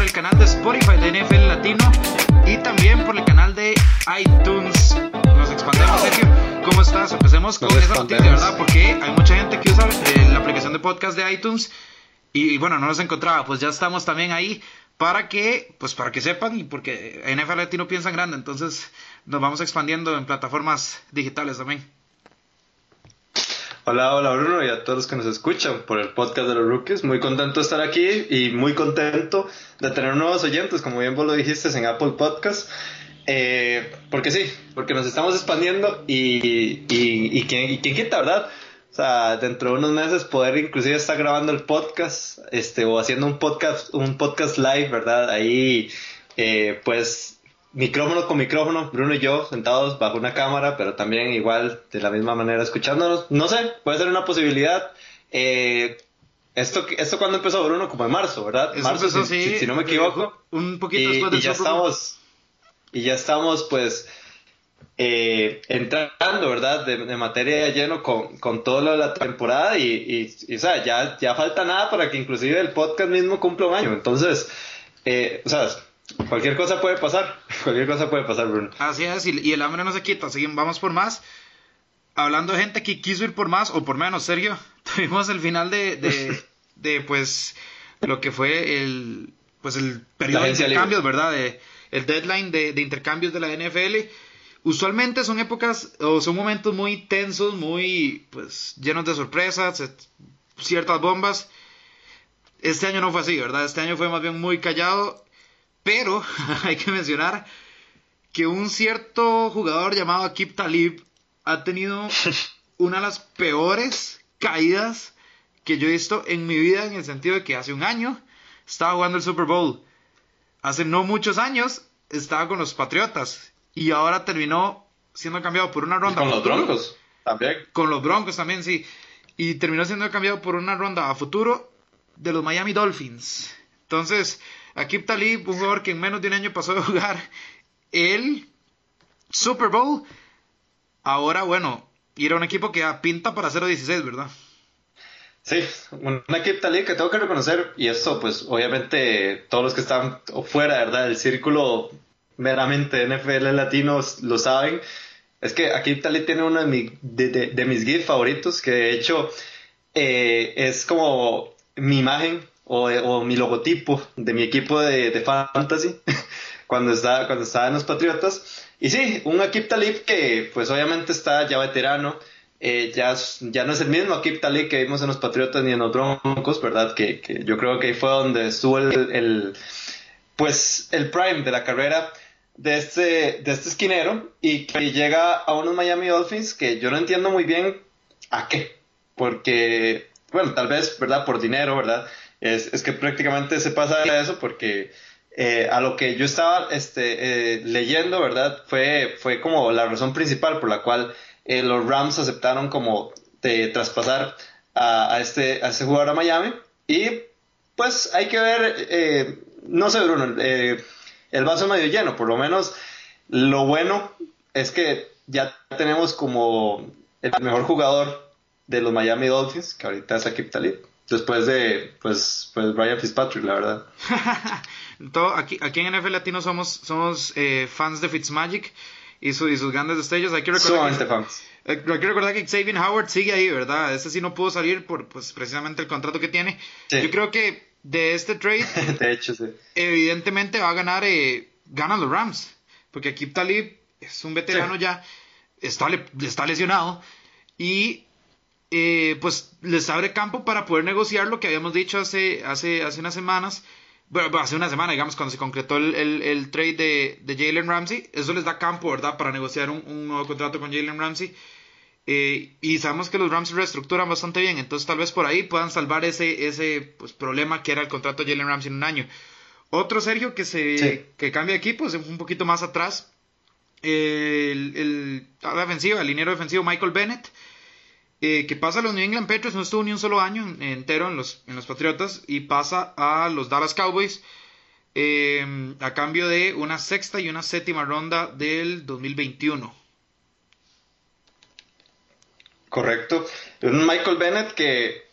por el canal de Spotify de NFL Latino y también por el canal de iTunes. Nos expandemos, Sergio. ¿Cómo estás? Empecemos con esa noticia, ¿verdad? Porque hay mucha gente que usa eh, la aplicación de podcast de iTunes y, bueno, no nos encontraba. Pues ya estamos también ahí para que, pues para que sepan y porque NFL Latino piensa en grande, entonces nos vamos expandiendo en plataformas digitales también. Hola, hola Bruno y a todos los que nos escuchan por el podcast de los rookies. Muy contento de estar aquí y muy contento de tener nuevos oyentes, como bien vos lo dijiste en Apple Podcast. Eh, porque sí, porque nos estamos expandiendo y, y, y, quién, y quita, ¿verdad? O sea, dentro de unos meses poder inclusive estar grabando el podcast, este, o haciendo un podcast, un podcast live, ¿verdad? Ahí, eh, pues, micrófono con micrófono, Bruno y yo sentados bajo una cámara, pero también igual de la misma manera escuchándonos. No sé, puede ser una posibilidad. Eh, esto, esto cuando empezó Bruno, como en marzo, ¿verdad? marzo, si, no me equivoco. Un poquito después y ya estamos Y ya estamos, pues, eh, entrando, ¿verdad? De, materia de lleno con, con todo lo de la temporada y, y, o sea, ya, ya falta nada para que inclusive el podcast mismo cumpla un año. Entonces, eh, o sea, Cualquier cosa puede pasar. Cualquier cosa puede pasar, Bruno. Así es, y, el hambre no se quita. Seguimos, vamos por más. Hablando de gente que quiso ir por más o por menos, Sergio, tuvimos el final de, de, pues, lo que fue el, pues, el periodo de intercambios, ¿verdad? De, el deadline de, de intercambios de la NFL. Usualmente son épocas o son momentos muy tensos, muy, pues, llenos de sorpresas, ciertas bombas. Este año no fue así, ¿verdad? Este año fue más bien muy callado pero hay que mencionar que un cierto jugador llamado Akib Talib ha tenido una de las peores caídas que yo he visto en mi vida en el sentido de que hace un año estaba jugando el Super Bowl. Hace no muchos años estaba con los Patriotas y ahora terminó siendo cambiado por una ronda. con los Broncos también. Con los Broncos también, sí. Y terminó siendo cambiado por una ronda a futuro de los Miami Dolphins. Entonces, Akib Talib, un jugador que en menos de un año pasó de jugar el Super Bowl, ahora, bueno, ir a un equipo que pinta para 0-16, ¿verdad? Sí, un Akib Talib que tengo que reconocer, y esto, pues, obviamente, todos los que están fuera, ¿verdad? Del círculo meramente NFL latinos lo saben. Es que Akib Talib tiene uno de, de, mis GIFs favoritos, que de hecho eh, es como mi imagen o, mi logotipo de mi equipo de, fantasy cuando estaba, cuando estaba en los Patriotas. Y sí, un Akip Talib que pues obviamente está ya veterano, eh, ya, ya no es el mismo Akip Talib que vimos en los Patriotas ni en los Broncos, ¿verdad? Que, yo creo que ahí fue donde estuvo el, pues el prime de la carrera de este, de este esquinero y que llega a unos Miami Dolphins que yo no entiendo muy bien a qué, porque, bueno, tal vez, ¿verdad? Por dinero, ¿verdad? Es, es que prácticamente se pasa a eso porque eh, a lo que yo estaba este, eh, leyendo, ¿verdad? Fue, fue como la razón principal por la cual eh, los Rams aceptaron como de traspasar a, este, a este jugador a Miami. Y pues hay que ver, no sé, Bruno, el vaso medio lleno, por lo menos lo bueno es que ya tenemos como el mejor jugador de los Miami Dolphins, que ahorita es Akip Talib después de pues, pues Brian Fitzpatrick, la verdad. Todo, aquí, aquí en NFL Latino somos, somos eh, fans de Fitzmagic y, su, y sus grandes destellos. Hay que recordar que, fans. Eh, hay que recordar que Xavier Howard sigue ahí, ¿verdad? Ese sí no pudo salir por pues, precisamente el contrato que tiene. Yo creo que de este trade, de hecho, sí. evidentemente va a ganar, eh, ganan los Rams, porque aquí Talib es un veterano ya, está, está lesionado y eh, pues les abre campo para poder negociar lo que habíamos dicho hace, hace, hace unas semanas. Bueno, hace una semana, digamos, cuando se concretó el, el, trade de, de, Jalen Ramsey. Eso les da campo, ¿verdad?, para negociar un, nuevo contrato con Jalen Ramsey. Eh, y sabemos que los Rams reestructuran bastante bien, entonces tal vez por ahí puedan salvar ese, ese pues, problema que era el contrato de Jalen Ramsey en un año. Otro Sergio que se que cambia de equipo, un poquito más atrás. el, el, la defensiva, el liniero defensivo Michael Bennett eh, que pasa a los New England Patriots, no estuvo ni un solo año entero en los, en los Patriotas, y pasa a los Dallas Cowboys eh, a cambio de una sexta y una séptima ronda del 2021. Correcto. Un Michael Bennett que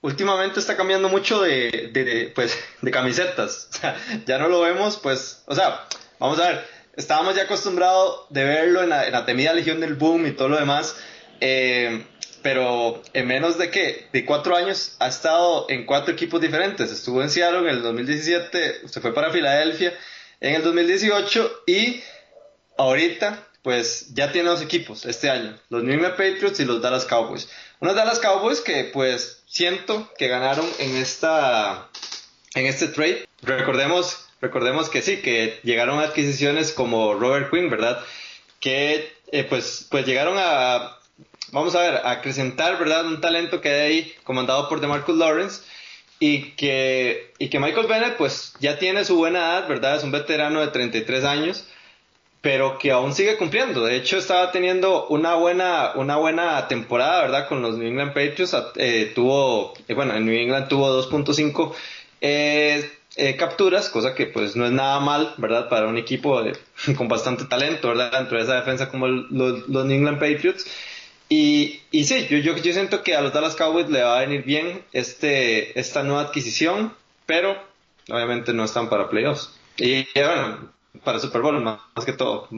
últimamente está cambiando mucho de, de, pues, de camisetas. O sea, ya no lo vemos, pues, o sea, vamos a ver, estábamos ya acostumbrados de verlo en la, en la temida Legión del Boom y todo lo demás. Eh, pero en menos de que de cuatro años ha estado en cuatro equipos diferentes. Estuvo en Seattle en el 2017, se fue para Filadelfia en el 2018 y ahorita pues ya tiene dos equipos este año, los New England Patriots y los Dallas Cowboys. Unos Dallas Cowboys que pues siento que ganaron en esta en este trade. Recordemos, recordemos que sí, que llegaron adquisiciones como Robert Quinn, ¿verdad? Que eh, pues, pues llegaron a, vamos a ver, acrecentar, ¿verdad? Un talento que hay ahí comandado por DeMarcus Lawrence y que, y que Michael Bennett pues ya tiene su buena edad, ¿verdad? Es un veterano de 33 años pero que aún sigue cumpliendo. De hecho, estaba teniendo una buena, una buena temporada, ¿verdad? Con los New England Patriots. Eh, tuvo, eh, bueno, en New England tuvo 2.5 eh, capturas, cosa que pues no es nada mal, ¿verdad? Para un equipo con bastante talento, ¿verdad? Dentro de esa defensa como los, New England Patriots. Y, y sí, yo, yo, yo, siento que a los Dallas Cowboys le va a venir bien este, esta nueva adquisición, pero obviamente no están para playoffs. Y bueno, para Super Bowl más, que todo.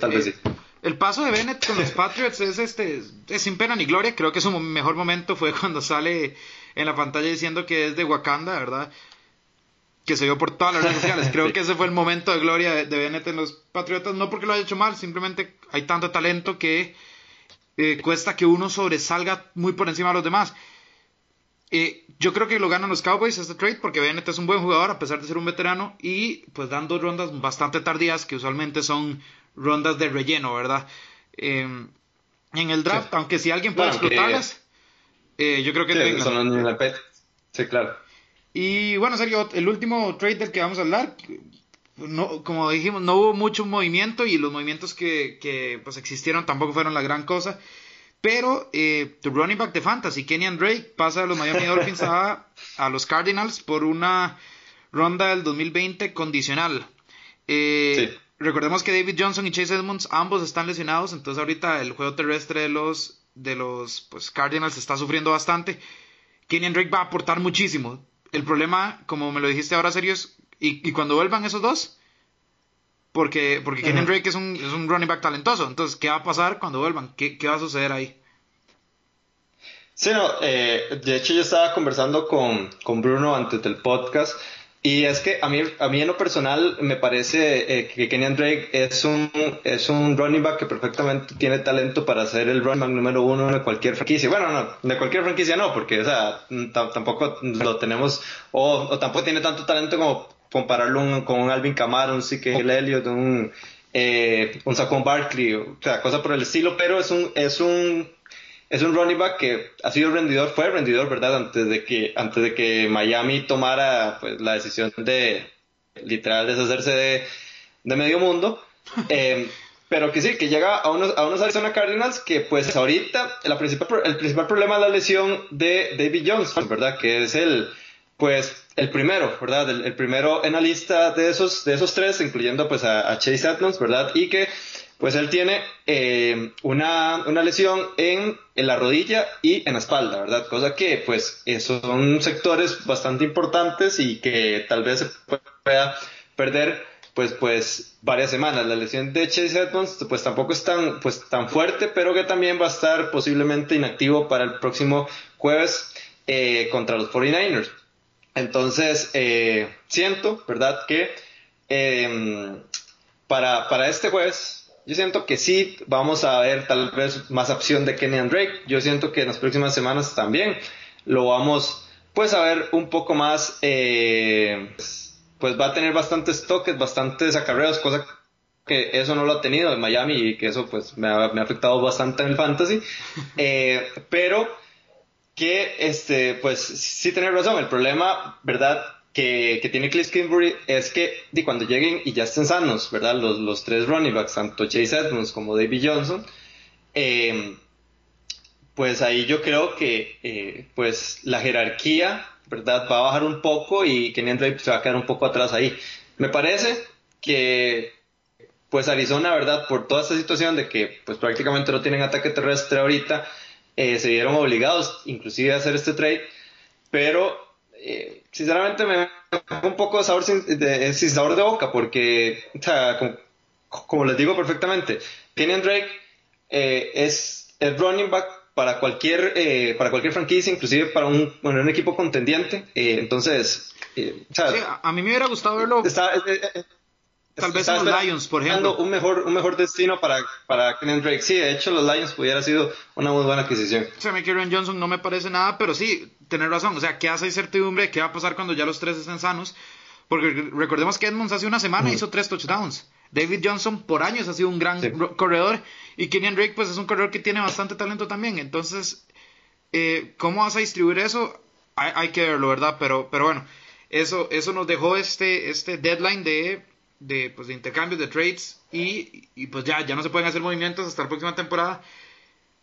tal vez sí. El paso de Bennett con los Patriots es este es sin pena ni gloria. Creo que su mejor momento fue cuando sale en la pantalla diciendo que es de Wakanda, ¿verdad? Que se vio por todas las redes sociales. Creo que ese fue el momento de gloria de, Bennett en los Patriotas. No porque lo haya hecho mal, simplemente hay tanto talento que eh, cuesta que uno sobresalga muy por encima de los demás. Eh, yo creo que lo ganan los Cowboys este trade porque Bennett es un buen jugador a pesar de ser un veterano y pues dan dos rondas bastante tardías que usualmente son rondas de relleno, ¿verdad? Em, en el draft, aunque si alguien puede explotarlas, eh, yo creo que... Sí, son sí, claro. Y bueno, Sergio, el último trade del que vamos a hablar, no, como dijimos, no hubo mucho movimiento y los movimientos que, que pues existieron tampoco fueron la gran cosa. Pero eh, tu running back de fantasy, Kenyan Drake, pasa de los Miami Dolphins a, los Cardinals por una ronda del 2020 condicional. Eh, recordemos que David Johnson y Chase Edmonds ambos están lesionados, entonces ahorita el juego terrestre de los, de los pues, Cardinals está sufriendo bastante. Kenyan Drake va a aportar muchísimo. El problema, como me lo dijiste ahora, serio, es, y, cuando vuelvan esos dos, porque, porque Kenyon Drake es un, es un running back talentoso. Entonces, ¿qué va a pasar cuando vuelvan? ¿Qué, qué va a suceder ahí? Sí, no, eh, de hecho yo estaba conversando con, con, Bruno antes del podcast y es que a mí, a mí en lo personal me parece eh, que Kenyon Drake es un, es un running back que perfectamente tiene talento para ser el running back número uno de cualquier franquicia. Bueno, no, de cualquier franquicia no, porque o sea, tampoco lo tenemos, o, o tampoco tiene tanto talento como compararlo con un Alvin Kamara, un Ezekiel Elliott, un, eh, un Saquon Barkley, o sea, cosa por el estilo, pero es un, es un, es un running back que ha sido rendidor, fue rendidor, ¿verdad? Antes de que, antes de que Miami tomara pues, la decisión de literal deshacerse de, de medio mundo. Eh, pero que sí, que llega a unos, a unos Arizona Cardinals que pues ahorita la principal, el principal problema es la lesión de David Johnson, ¿verdad? Que es el, pues el primero, ¿verdad? El, primero en la lista de esos, de esos tres, incluyendo pues a, Chase Edmonds, ¿verdad? Y que pues él tiene eh, una, una, lesión en, en, la rodilla y en la espalda, ¿verdad? Cosa que pues esos son sectores bastante importantes y que tal vez se pueda perder pues pues varias semanas. La lesión de Chase Edmonds pues tampoco es tan pues tan fuerte, pero que también va a estar posiblemente inactivo para el próximo jueves eh, contra los 49ers. Entonces, eh, siento, ¿verdad? Que em, para, para este jueves, yo siento que sí vamos a ver tal vez más opción de Kenny and Drake. Yo siento que en las próximas semanas también lo vamos pues a ver un poco más, eh, pues va a tener bastantes toques, bastantes acarreos, cosa que eso no lo ha tenido en Miami y que eso pues me ha, me ha afectado bastante en el fantasy. Eh, pero que, este, pues sí tener razón. El problema, ¿verdad? Que, que tiene Cliff Kingsbury es que de cuando lleguen y ya estén sanos, ¿verdad? Los, los tres running backs, tanto Chase Edmonds como David Johnson, em, pues ahí yo creo que eh, pues la jerarquía, ¿verdad? Va a bajar un poco y Kenny Drake se va a quedar un poco atrás ahí. Me parece que pues Arizona, ¿verdad? Por toda esta situación de que pues prácticamente no tienen ataque terrestre ahorita, eh, se vieron obligados inclusive a hacer este trade, pero eh, sinceramente me da un poco de sabor, sin, de, sabor de boca, porque, o sea, como, les digo perfectamente, Kenyan Drake eh, es el running back para cualquier, eh, para cualquier franquicia, inclusive para un, bueno, un equipo contendiente. entonces, o sea, a mí me hubiera gustado verlo. Tal vez los Lions, por ejemplo. Un mejor, un mejor destino para, para Drake. Sí, de hecho, los Lions pudiera sido una muy buena adquisición. O sea, mí Johnson no me parece nada, pero sí, tener razón. O sea, ¿qué hace incertidumbre? ¿Qué va a pasar cuando ya los tres estén sanos? Porque recordemos que Edmonds hace una semana hizo tres touchdowns. David Johnson por años ha sido un gran corredor. Y Kenyan Drake, pues es un corredor que tiene bastante talento también. Entonces, eh, ¿cómo vas a distribuir eso? Hay, hay, que verlo, ¿verdad? Pero, pero bueno, eso, eso nos dejó este, este deadline de de, pues, de intercambios, de trades, y, y, pues ya, ya no se pueden hacer movimientos hasta la próxima temporada.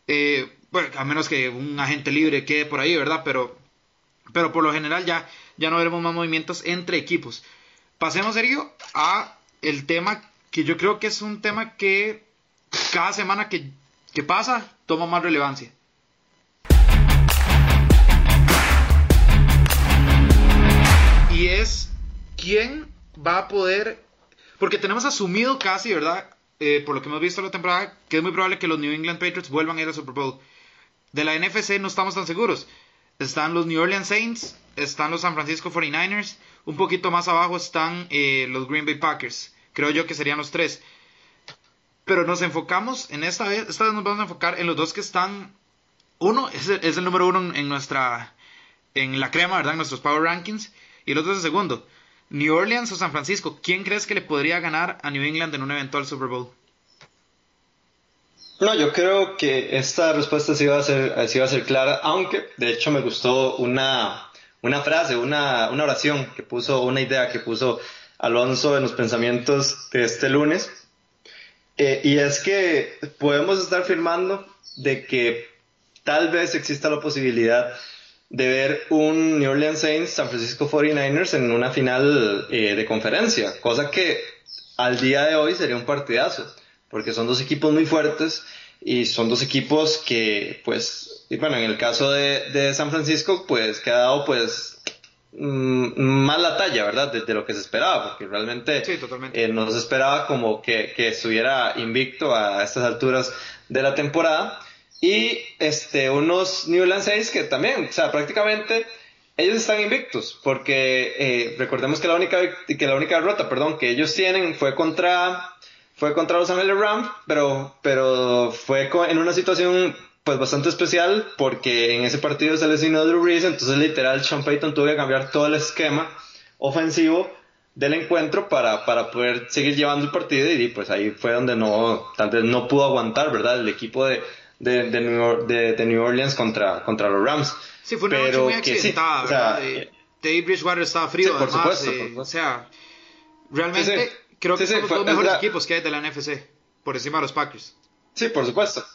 Eh, bueno, a menos que un agente libre quede por ahí, ¿verdad? Pero, pero por lo general ya, ya no veremos más movimientos entre equipos. Pasemos, Sergio, a el tema que yo creo que es un tema que cada semana que, que pasa toma más relevancia. Y es quién va a poder porque tenemos asumido casi, ¿verdad? Eh, por lo que hemos visto la temporada, que es muy probable que los New England Patriots vuelvan a ir al Super Bowl. De la NFC no estamos tan seguros. Están los New Orleans Saints, están los San Francisco 49ers, un poquito más abajo están eh, los Green Bay Packers. Creo yo que serían los tres. Pero nos enfocamos en esta vez, esta vez nos vamos a enfocar en los dos que están. Uno es el, número uno en nuestra, en la crema, ¿verdad? En nuestros Power Rankings. Y el otro es el segundo. New Orleans o San Francisco, ¿quién crees que le podría ganar a New England en un eventual Super Bowl? No, yo creo que esta respuesta sí va a ser, va a ser clara, aunque de hecho me gustó una, una frase, una, una oración que puso, una idea que puso Alonso en los pensamientos de este lunes. Eh, y es que podemos estar firmando de que tal vez exista la posibilidad de ver un New Orleans Saints San Francisco 49ers en una final eh, de conferencia, cosa que al día de hoy sería un partidazo, porque son dos equipos muy fuertes y son dos equipos que, pues, bueno, en el caso de, San Francisco, pues, que ha dado, pues, mm, más la talla, ¿verdad? De, lo que se esperaba, porque realmente eh, no se esperaba como que, que estuviera invicto a estas alturas de la temporada. Y este, unos New Orleans 6 que también, o sea, prácticamente ellos están invictos, porque eh, recordemos que la única que la única derrota, perdón, que ellos tienen fue contra fue contra los Ángeles Rams, pero pero fue en una situación pues bastante especial porque en ese partido se lesionó Drew Brees, entonces literal Sean Payton tuvo que cambiar todo el esquema ofensivo del encuentro para, para poder seguir llevando el partido y pues ahí fue donde no tal no pudo aguantar, ¿verdad? El equipo de de, de, New, de, New, Orleans contra, contra los Rams. Sí, fue una noche muy accidentada, ¿verdad? David Bridgewater estaba frío, por supuesto, O sea, realmente creo que son los dos mejores equipos que hay de la NFC, por encima de los Packers. Sí, por supuesto.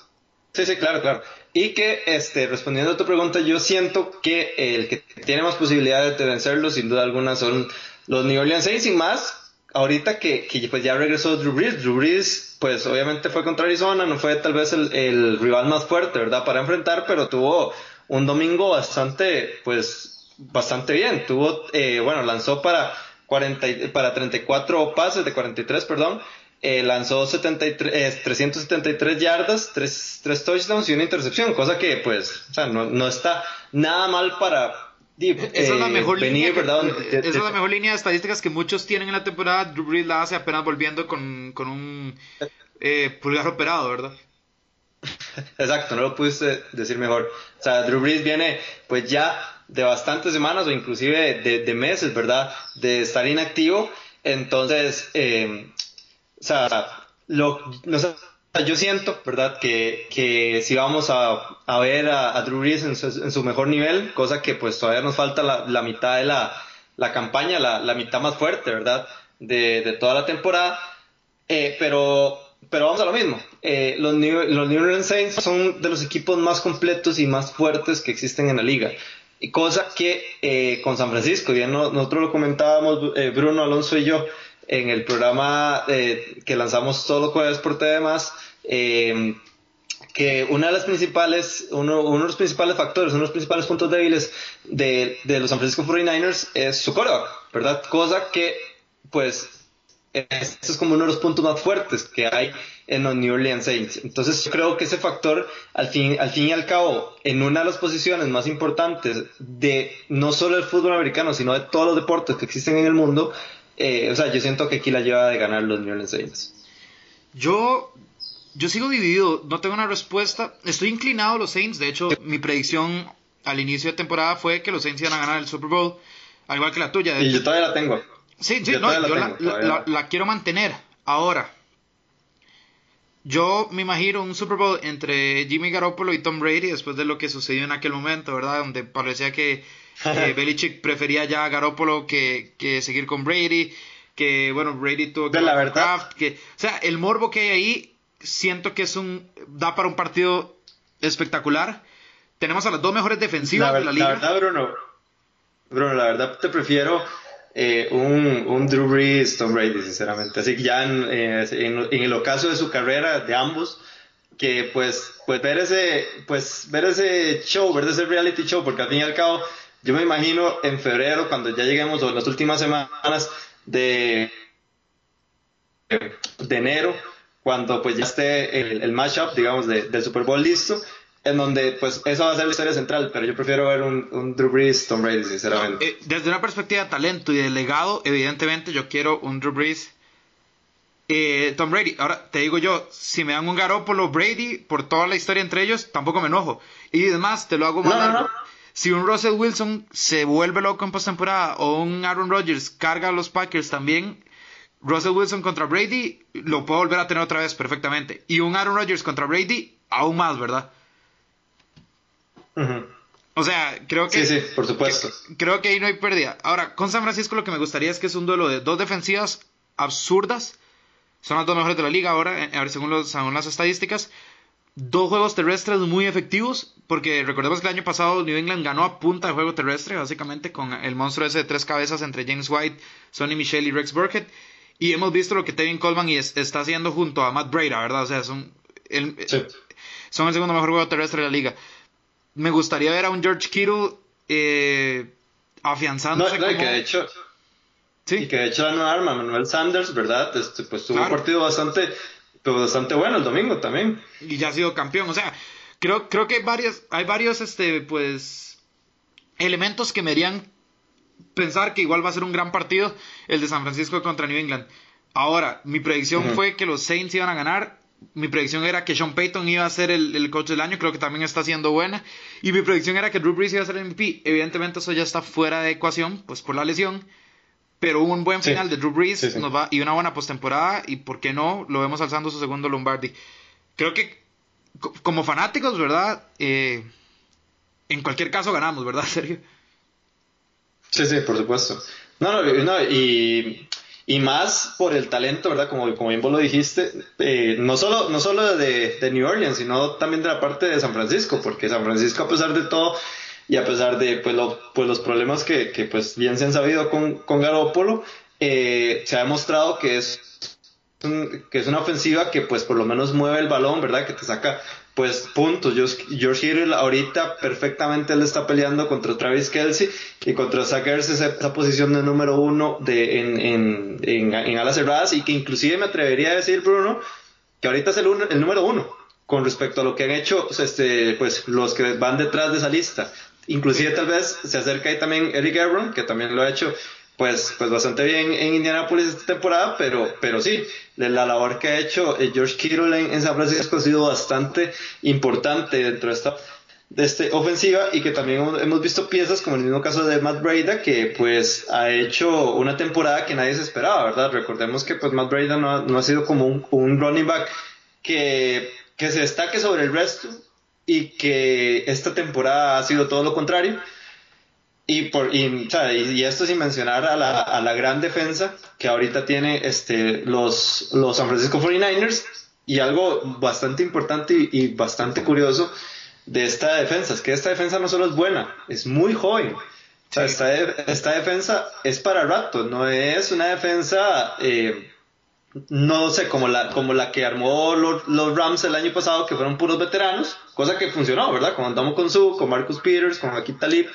Sí, sí, claro, claro. Y que, este, respondiendo a tu pregunta, yo siento que el que tiene más posibilidades de vencerlo, sin duda alguna, son los New Orleans Saints, sin más, ahorita que, pues ya regresó Drew Brees, Drew Brees pues obviamente fue contra Arizona, no fue tal vez el, el rival más fuerte, ¿verdad? Para enfrentar, pero tuvo un domingo bastante, pues, bastante bien. Tuvo, eh, bueno, lanzó para 40, para 34 pases de 43, perdón. Eh, lanzó 73, eh, 373 yardas, 3, 3 touchdowns y una intercepción, cosa que pues, o sea, no, no está nada mal para, esa es la mejor línea esa es la mejor línea de estadísticas que muchos tienen en la temporada. Drew Brees la hace apenas volviendo con, con un eh, pulgar operado, ¿verdad? Exacto, no lo pudiste decir mejor. O sea, Drew Brees viene pues ya de bastantes semanas o inclusive de, meses, ¿verdad? De estar inactivo. Entonces, eh, o sea, lo, no sé, yo siento, ¿verdad? Que, que si vamos a, a ver a, Drew Brees en su, mejor nivel, cosa que pues todavía nos falta la, la mitad de la, la campaña, la, la, mitad más fuerte, ¿verdad? De, de toda la temporada. Eh, pero, pero vamos a lo mismo. Eh, los, New, los New Orleans Saints son de los equipos más completos y más fuertes que existen en la liga. Y cosa que eh, con San Francisco, ya nosotros lo comentábamos Bruno Alonso y yo en el programa que lanzamos todos los jueves por TV+, eh, que una de las principales, uno, uno, de los principales factores, uno de los principales puntos débiles de, de los San Francisco 49ers es su coreback, ¿verdad? Cosa que, pues, esto es como uno de los puntos más fuertes que hay en los New Orleans Saints. Entonces yo creo que ese factor, al fin, al fin y al cabo, en una de las posiciones más importantes de no solo el fútbol americano, sino de todos los deportes que existen en el mundo, eh, o sea, yo siento que aquí la lleva de ganar los New Orleans Saints. Yo, yo sigo dividido, no tengo una respuesta. Estoy inclinado a los Saints, de hecho, mi predicción al inicio de temporada fue que los Saints iban a ganar el Super Bowl, al igual que la tuya. y yo todavía la tengo. Sí, sí, yo, no, yo la, quiero mantener. Ahora, yo me imagino un Super Bowl entre Jimmy Garoppolo y Tom Brady después de lo que sucedió en aquel momento, ¿verdad? Donde parecía que eh, Belichick prefería ya a Garoppolo que, que, seguir con Brady, que, bueno, Brady tuvo que... De la verdad. que, o sea, el morbo que hay ahí, siento que es un... da para un partido espectacular. Tenemos a las dos mejores defensivas de la liga. La verdad, Bruno, Bruno, la verdad te prefiero eh, un, un, Drew Brees, Tom Brady, sinceramente. Así que ya en, eh, en, el ocaso de su carrera, de ambos, que pues, pues ver ese, pues ver ese show, ver ese reality show, porque al fin y al cabo, yo me imagino en febrero, cuando ya lleguemos, o en las últimas semanas de, de enero, cuando pues ya esté el, el matchup, digamos, de, del Super Bowl listo, en donde pues eso va a ser la historia central, pero yo prefiero ver un, un Drew Brees, Tom Brady, sinceramente. Eh, desde una perspectiva de talento y de legado, evidentemente yo quiero un Drew Brees, eh, Tom Brady. Ahora te digo yo, si me dan un Garoppolo Brady por toda la historia entre ellos, tampoco me enojo. Y además te lo hago más Si un Russell Wilson se vuelve loco en postemporada o un Aaron Rodgers carga a los Packers también, Russell Wilson contra Brady lo puedo volver a tener otra vez perfectamente. Y un Aaron Rodgers contra Brady, aún más, ¿verdad? O sea, creo que. Sí, sí, por supuesto. creo que ahí no hay pérdida. Ahora, con San Francisco lo que me gustaría es que es un duelo de dos defensivas absurdas. Son las dos mejores de la liga ahora, a ver, según, los, según las estadísticas. Dos juegos terrestres muy efectivos, porque recordemos que el año pasado New England ganó a punta de juego terrestre, básicamente con el monstruo ese de tres cabezas entre James White, Sonny Michel y Rex Burkhead. Y hemos visto lo que Tevin Coleman y está haciendo junto a Matt Breda, ¿verdad? O sea, son el, son el segundo mejor juego terrestre de la liga me gustaría ver a un George Kittle eh, afianzándose. No, y que de hecho. ¿Sí? Y que de hecho la nueva arma, Manuel Sanders, ¿verdad? Este, pues tuvo un partido bastante, pues, bastante bueno el domingo también. Y ya ha sido campeón. O sea, creo, creo que hay varios, hay varios, este, pues, elementos que me harían pensar que igual va a ser un gran partido el de San Francisco contra New England. Ahora, mi predicción fue que los Saints iban a ganar mi predicción era que Sean Payton iba a ser el, coach del año, creo que también está siendo buena. Y mi predicción era que Drew Brees iba a ser el MVP. Evidentemente eso ya está fuera de ecuación, pues por la lesión. Pero un buen final de Drew Brees Nos va, y una buena postemporada. Y por qué no, lo vemos alzando su segundo Lombardi. Creo que como fanáticos, ¿verdad? Eh, en cualquier caso ganamos, ¿verdad, Sergio? Sí, sí, por supuesto. No, no, y y más por el talento, ¿verdad? Como, como bien vos lo dijiste, eh, no solo, no solo de, de, New Orleans, sino también de la parte de San Francisco, porque San Francisco, a pesar de todo, y a pesar de pues, pues los problemas que, que, pues bien se han sabido con, con Garópolo, eh, se ha demostrado que es, que es una ofensiva que pues por lo menos mueve el balón, ¿verdad? Que te saca pues puntos. George Hill ahorita perfectamente le está peleando contra Travis Kelsey y contra Zach esa, posición de número uno de, en, en, en, alas cerradas y que inclusive me atrevería a decir, Bruno, que ahorita es el, el número uno con respecto a lo que han hecho este, pues, los que van detrás de esa lista. Inclusive tal vez se acerca ahí también Eric Ebron, que también lo ha hecho pues, pues bastante bien en Indianapolis esta temporada, pero, pero sí, la labor que ha hecho eh, George Kittle en, San Francisco ha sido bastante importante dentro de esta de este ofensiva y que también hemos visto piezas como el mismo caso de Matt Breda que pues ha hecho una temporada que nadie se esperaba, ¿verdad? Recordemos que pues Matt Breda no ha, no ha sido como un, un running back que, que se destaque sobre el resto y que esta temporada ha sido todo lo contrario y, por, y, y, esto sin mencionar a la, a la, gran defensa que ahorita tiene este, los, los San Francisco 49ers. Y algo bastante importante y, bastante curioso de esta defensa es que esta defensa no solo es buena, es muy joven. O sea, esta, esta defensa es para rato, no es una defensa eh, no sé, como la, como la que armó los, los, Rams el año pasado, que fueron puros veteranos, cosa que funcionó, ¿verdad? Como andamos con Su, con Marcus Peters, con Akit Talib,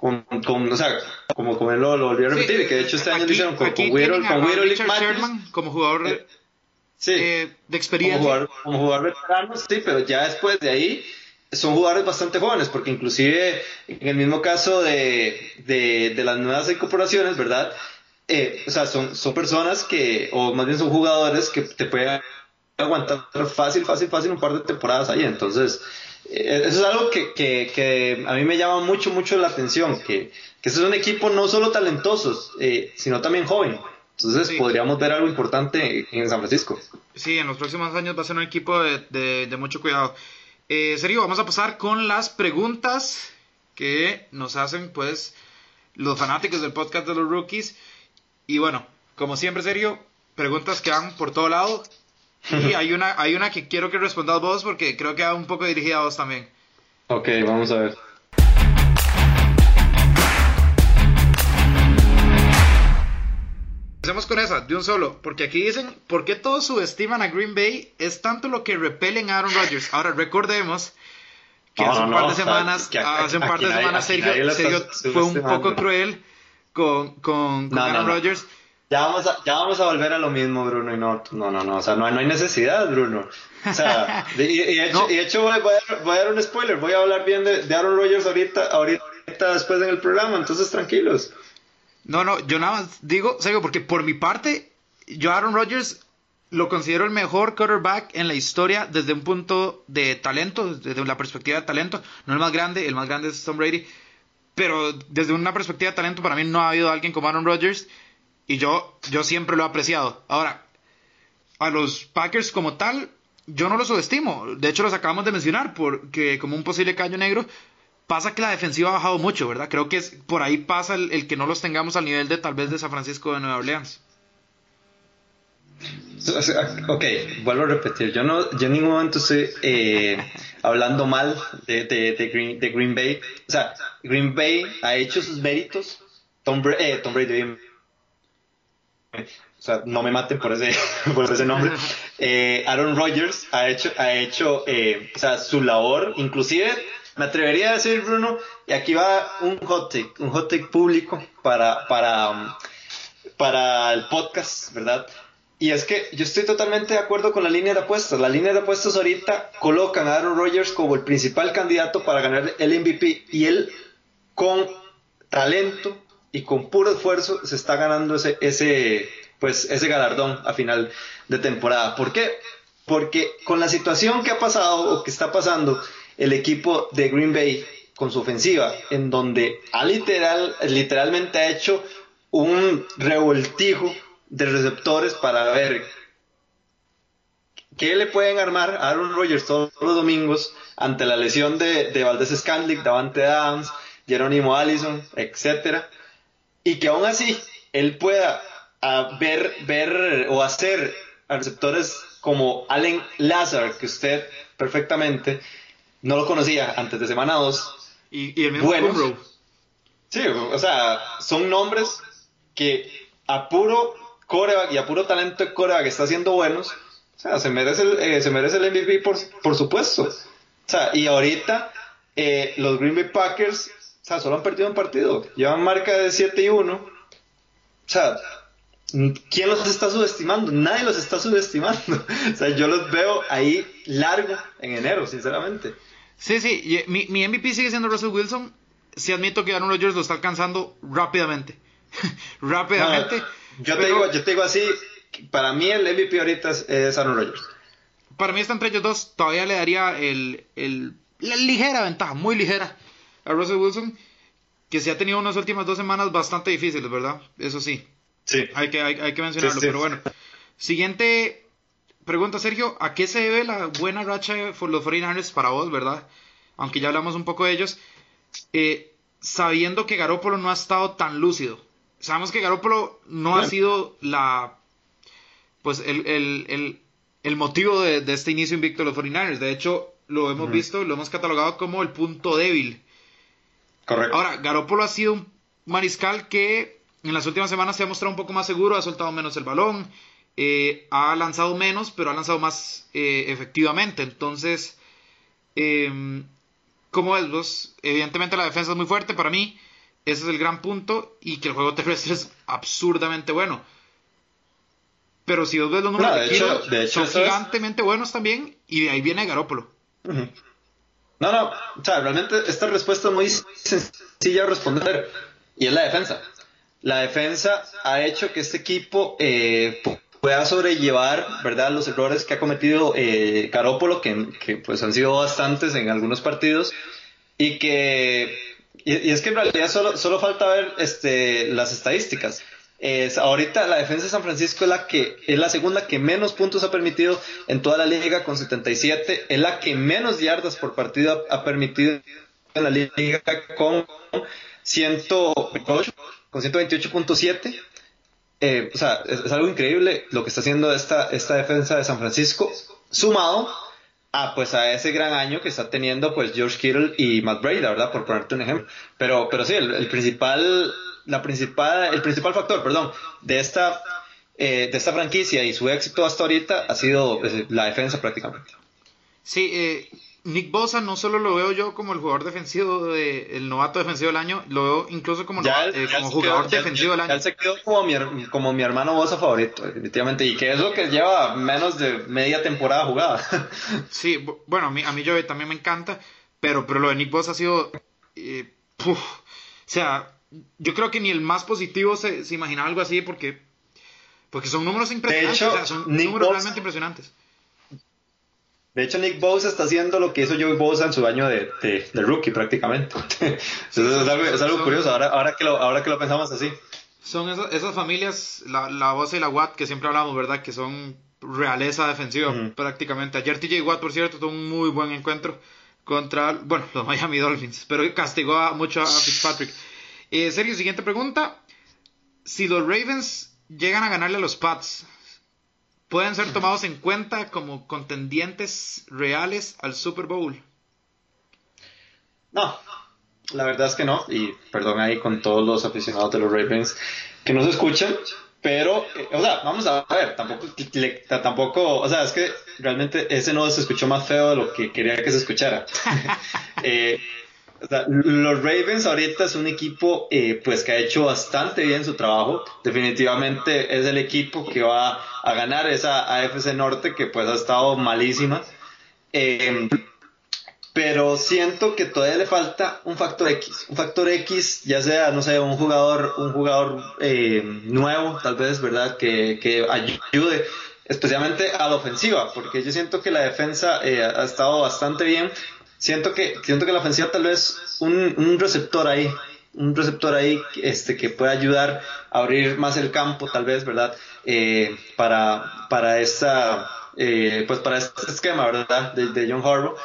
con, con, o sea, como, como él lo, lo volvió a repetir, que de hecho este año lo hicieron con, con Whittle, con Whittle Sherman, como jugador eh, sí, eh, de experiencia. Como jugador, como jugador veterano, sí, pero ya después de ahí son jugadores bastante jóvenes, porque inclusive en el mismo caso de, de, de las nuevas incorporaciones, ¿verdad? Eh, o sea, son, son personas que, o más bien son jugadores que te pueden aguantar fácil, fácil, fácil un par de temporadas ahí. Entonces, eso es algo que, que, que, a mí me llama mucho, mucho la atención, que, que este es un equipo no solo talentosos, eh, sino también joven. Entonces podríamos ver algo importante en San Francisco. Sí, en los próximos años va a ser un equipo de, de, de mucho cuidado. Eh, Sergio, vamos a pasar con las preguntas que nos hacen pues los fanáticos del podcast de los rookies. Y bueno, como siempre, Sergio, preguntas que van por todo lado. Y hay una, hay una que quiero que respondas vos porque creo que va un poco dirigida a vos también. Ok, vamos a ver. Empecemos con esa, de un solo, porque aquí dicen, ¿por qué todos subestiman a Green Bay? Es tanto lo que repelen a Aaron Rodgers. Ahora, recordemos que hace un par de semanas, hace un par de semanas Sergio, fue un poco cruel con, con, Aaron Rodgers. Ya vamos, a, ya vamos a volver a lo mismo, Bruno, y no, no, no, no, o sea, no, no hay necesidad, Bruno. O sea, y, y, hecho, y hecho voy, a, voy, a, dar un spoiler, voy a hablar bien de, de Aaron Rodgers ahorita, ahorita después en el programa, entonces tranquilos. No, no, yo nada más digo, serio, porque por mi parte, yo Aaron Rodgers lo considero el mejor quarterback en la historia desde un punto de talento, desde la perspectiva de talento. No el más grande, el más grande es Tom Brady, pero desde una perspectiva de talento para mí no ha habido alguien como Aaron Rodgers y yo, yo siempre lo he apreciado. Ahora, a los Packers como tal, yo no los subestimo. De hecho, los acabamos de mencionar porque como un posible caño negro, pasa que la defensiva ha bajado mucho, ¿verdad? Creo que es, por ahí pasa el, que no los tengamos al nivel de tal vez de San Francisco de Nueva Orleans. Ok, vuelvo a repetir, yo no, yo en ningún momento estoy eh, hablando mal de, de, Green, de, Green, Bay. O sea, Green Bay ha hecho sus méritos. Tom, eh, Tom Brady, o sea, no me maten por ese, por ese nombre. Eh, Aaron Rodgers ha hecho, ha hecho o sea, su labor, inclusive me atrevería a decir, Bruno, y aquí va un hot take, un hot take público para, para, para el podcast, ¿verdad? Y es que yo estoy totalmente de acuerdo con la línea de apuestas. La línea de apuestas ahorita colocan a Aaron Rodgers como el principal candidato para ganar el MVP y él con talento y con puro esfuerzo se está ganando ese, ese, pues, ese galardón a final de temporada. ¿Por qué? Porque con la situación que ha pasado o que está pasando, el equipo de Green Bay con su ofensiva, en donde ha literal, literalmente ha hecho un revoltijo de receptores para ver qué le pueden armar a Aaron Rodgers todos los domingos ante la lesión de, de Valdez Scandlick, Davante Adams, Jerónimo Allison, etcétera, y que aún así él pueda ah, ver, ver o hacer a receptores como Allen Lazar, que usted perfectamente no lo conocía antes de semana 2. Y, el mismo buenos. Sí, o sea, son nombres que a puro coreback y a puro talento de coreback está haciendo buenos. O sea, se merece el, eh, se merece el MVP por, por supuesto. O sea, y ahorita eh, los Green Bay Packers, o sea, solo han perdido un partido. Llevan marca de 7 y 1. O sea, ¿quién los está subestimando? Nadie los está subestimando. o sea, yo los veo ahí largo en enero, sinceramente. Sí, sí, mi, mi MVP sigue siendo Russell Wilson. Sí admito que Aaron Rodgers lo está alcanzando rápidamente. rápidamente. yo, te digo, yo te digo así, para mí el MVP ahorita es, Aaron Rodgers. Para mí está entre ellos dos. Todavía le daría el, el, la ligera ventaja, muy ligera, a Russell Wilson, que se ha tenido unas últimas dos semanas bastante difíciles, ¿verdad? Eso sí. Sí. Hay que, hay, que mencionarlo, pero bueno. Siguiente pregunta, Sergio, ¿a qué se debe la buena racha de los 49ers para vos, verdad? Aunque ya hablamos un poco de ellos. Eh, sabiendo que Garópolo no ha estado tan lúcido. Sabemos que Garópolo no ha sido la. Pues el, motivo de, este inicio invicto de los 49ers. De hecho, lo hemos visto, lo hemos catalogado como el punto débil. Correcto. Ahora, Garópolo ha sido un mariscal que en las últimas semanas se ha mostrado un poco más seguro, ha soltado menos el balón, eh, ha lanzado menos, pero ha lanzado más eh, efectivamente. Entonces, eh, ¿cómo es vos? Evidentemente la defensa es muy fuerte para mí. Ese es el gran punto. Y que el juego terrestre es absurdamente bueno. Pero si vos ves los números de, son gigantemente buenos también. Y de ahí viene Garópolo. No, no, o sea, realmente esta respuesta es muy sencilla de responder y es la defensa. La defensa ha hecho que este equipo eh, pueda sobrellevar, ¿verdad?, los errores que ha cometido eh, Carópolo, que, pues han sido bastantes en algunos partidos, y que, y, es que en realidad solo, solo falta ver este, las estadísticas. Es, ahorita la defensa de San Francisco es la que es la segunda que menos puntos ha permitido en toda la liga con 77, es la que menos yardas por partido ha, permitido en la liga con 128 con 128.7 eh, o sea, es, algo increíble lo que está haciendo esta, esta defensa de San Francisco, sumado a, pues, a ese gran año que está teniendo pues, George Kittle y Matt Brady, ¿verdad? Por ponerte un ejemplo. Pero, pero sí, el, principal, la principal, el principal factor, perdón, de esta, eh, de esta franquicia y su éxito hasta ahorita ha sido eh, la defensa prácticamente. Sí, eh, Nick Bosa no solo lo veo yo como el jugador defensivo, de, el novato defensivo del año, lo veo incluso como, eh, como jugador defensivo del año. Ya se quedó como mi, como mi hermano Bosa favorito, definitivamente, y que es lo que lleva menos de media temporada jugada. sí, bueno, a mí, a mí yo también me encanta, pero, pero lo de Nick Bosa ha sido... Eh, o sea, yo creo que ni el más positivo se, se imaginaba algo así porque, porque son números impresionantes, o sea, son números realmente impresionantes. De hecho, Nick Bosa está haciendo lo que hizo Joey Bosa en su año de, de, rookie prácticamente. es, algo, curioso ahora, ahora, que lo, ahora que lo pensamos así. Son esas, familias, la, la Bosa y la Watt, que siempre hablamos, ¿verdad? Que son realeza defensiva prácticamente. Ayer TJ Watt, por cierto, tuvo un muy buen encuentro contra, bueno, los Miami Dolphins, pero castigó mucho a Fitzpatrick. Eh, Sergio, siguiente pregunta. Si los Ravens llegan a ganarle a los Pats, pueden ser tomados en cuenta como contendientes reales al Super Bowl? No, la verdad es que no, y perdón ahí con todos los aficionados de los Ravens que nos escuchan, pero, eh, o sea, vamos a ver, tampoco, tampoco, o sea, es que realmente ese no se escuchó más feo de lo que quería que se escuchara. eh, los Ravens ahorita es un equipo eh, pues que ha hecho bastante bien su trabajo. Definitivamente es el equipo que va a ganar esa AFC Norte que pues ha estado malísima. Em, pero siento que todavía le falta un factor X. Un factor X, ya sea, no sé, un jugador, un jugador eh, nuevo, tal vez, ¿verdad? Que, que ayude especialmente a la ofensiva, porque yo siento que la defensa eh, ha estado bastante bien, siento que, siento que la ofensiva tal vez un, un receptor ahí, un receptor ahí este, que pueda ayudar a abrir más el campo, tal vez, ¿verdad? Eh, para, para esta, eh, pues para este esquema, ¿verdad? De, de John Harbaugh.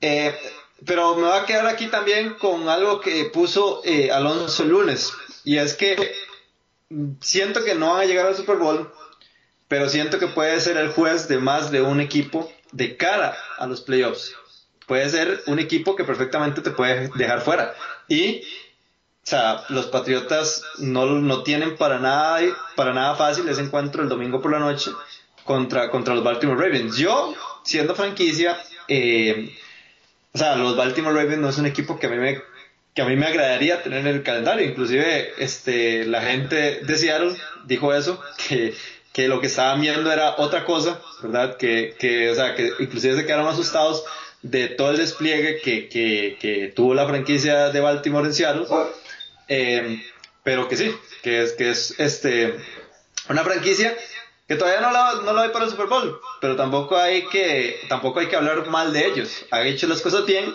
Eh, pero me va a quedar aquí también con algo que puso Alonso lunes, y es que siento que no van a llegar al Super Bowl, pero siento que puede ser el juez de más de un equipo de cara a los playoffs puede ser un equipo que perfectamente te puede dejar fuera. Y, o sea, los Patriotas no, no tienen para nada, para nada fácil ese encuentro el domingo por la noche contra, contra los Baltimore Ravens. Yo, siendo franquicia, eh, o sea, los Baltimore Ravens no es un equipo que a mí me que a mí me agradaría tener en el calendario. Inclusive, este, la gente de Seattle dijo eso, que, que lo que estaban viendo era otra cosa, ¿verdad? Que, que, o sea, que inclusive se quedaron asustados de todo el despliegue que, que, tuvo la franquicia de Baltimore en Seattle. Eh, pero que sí, que es, que es este, una franquicia que todavía no la, no la hay para el Super Bowl, pero tampoco hay que, tampoco hay que hablar mal de ellos. Han hecho las cosas bien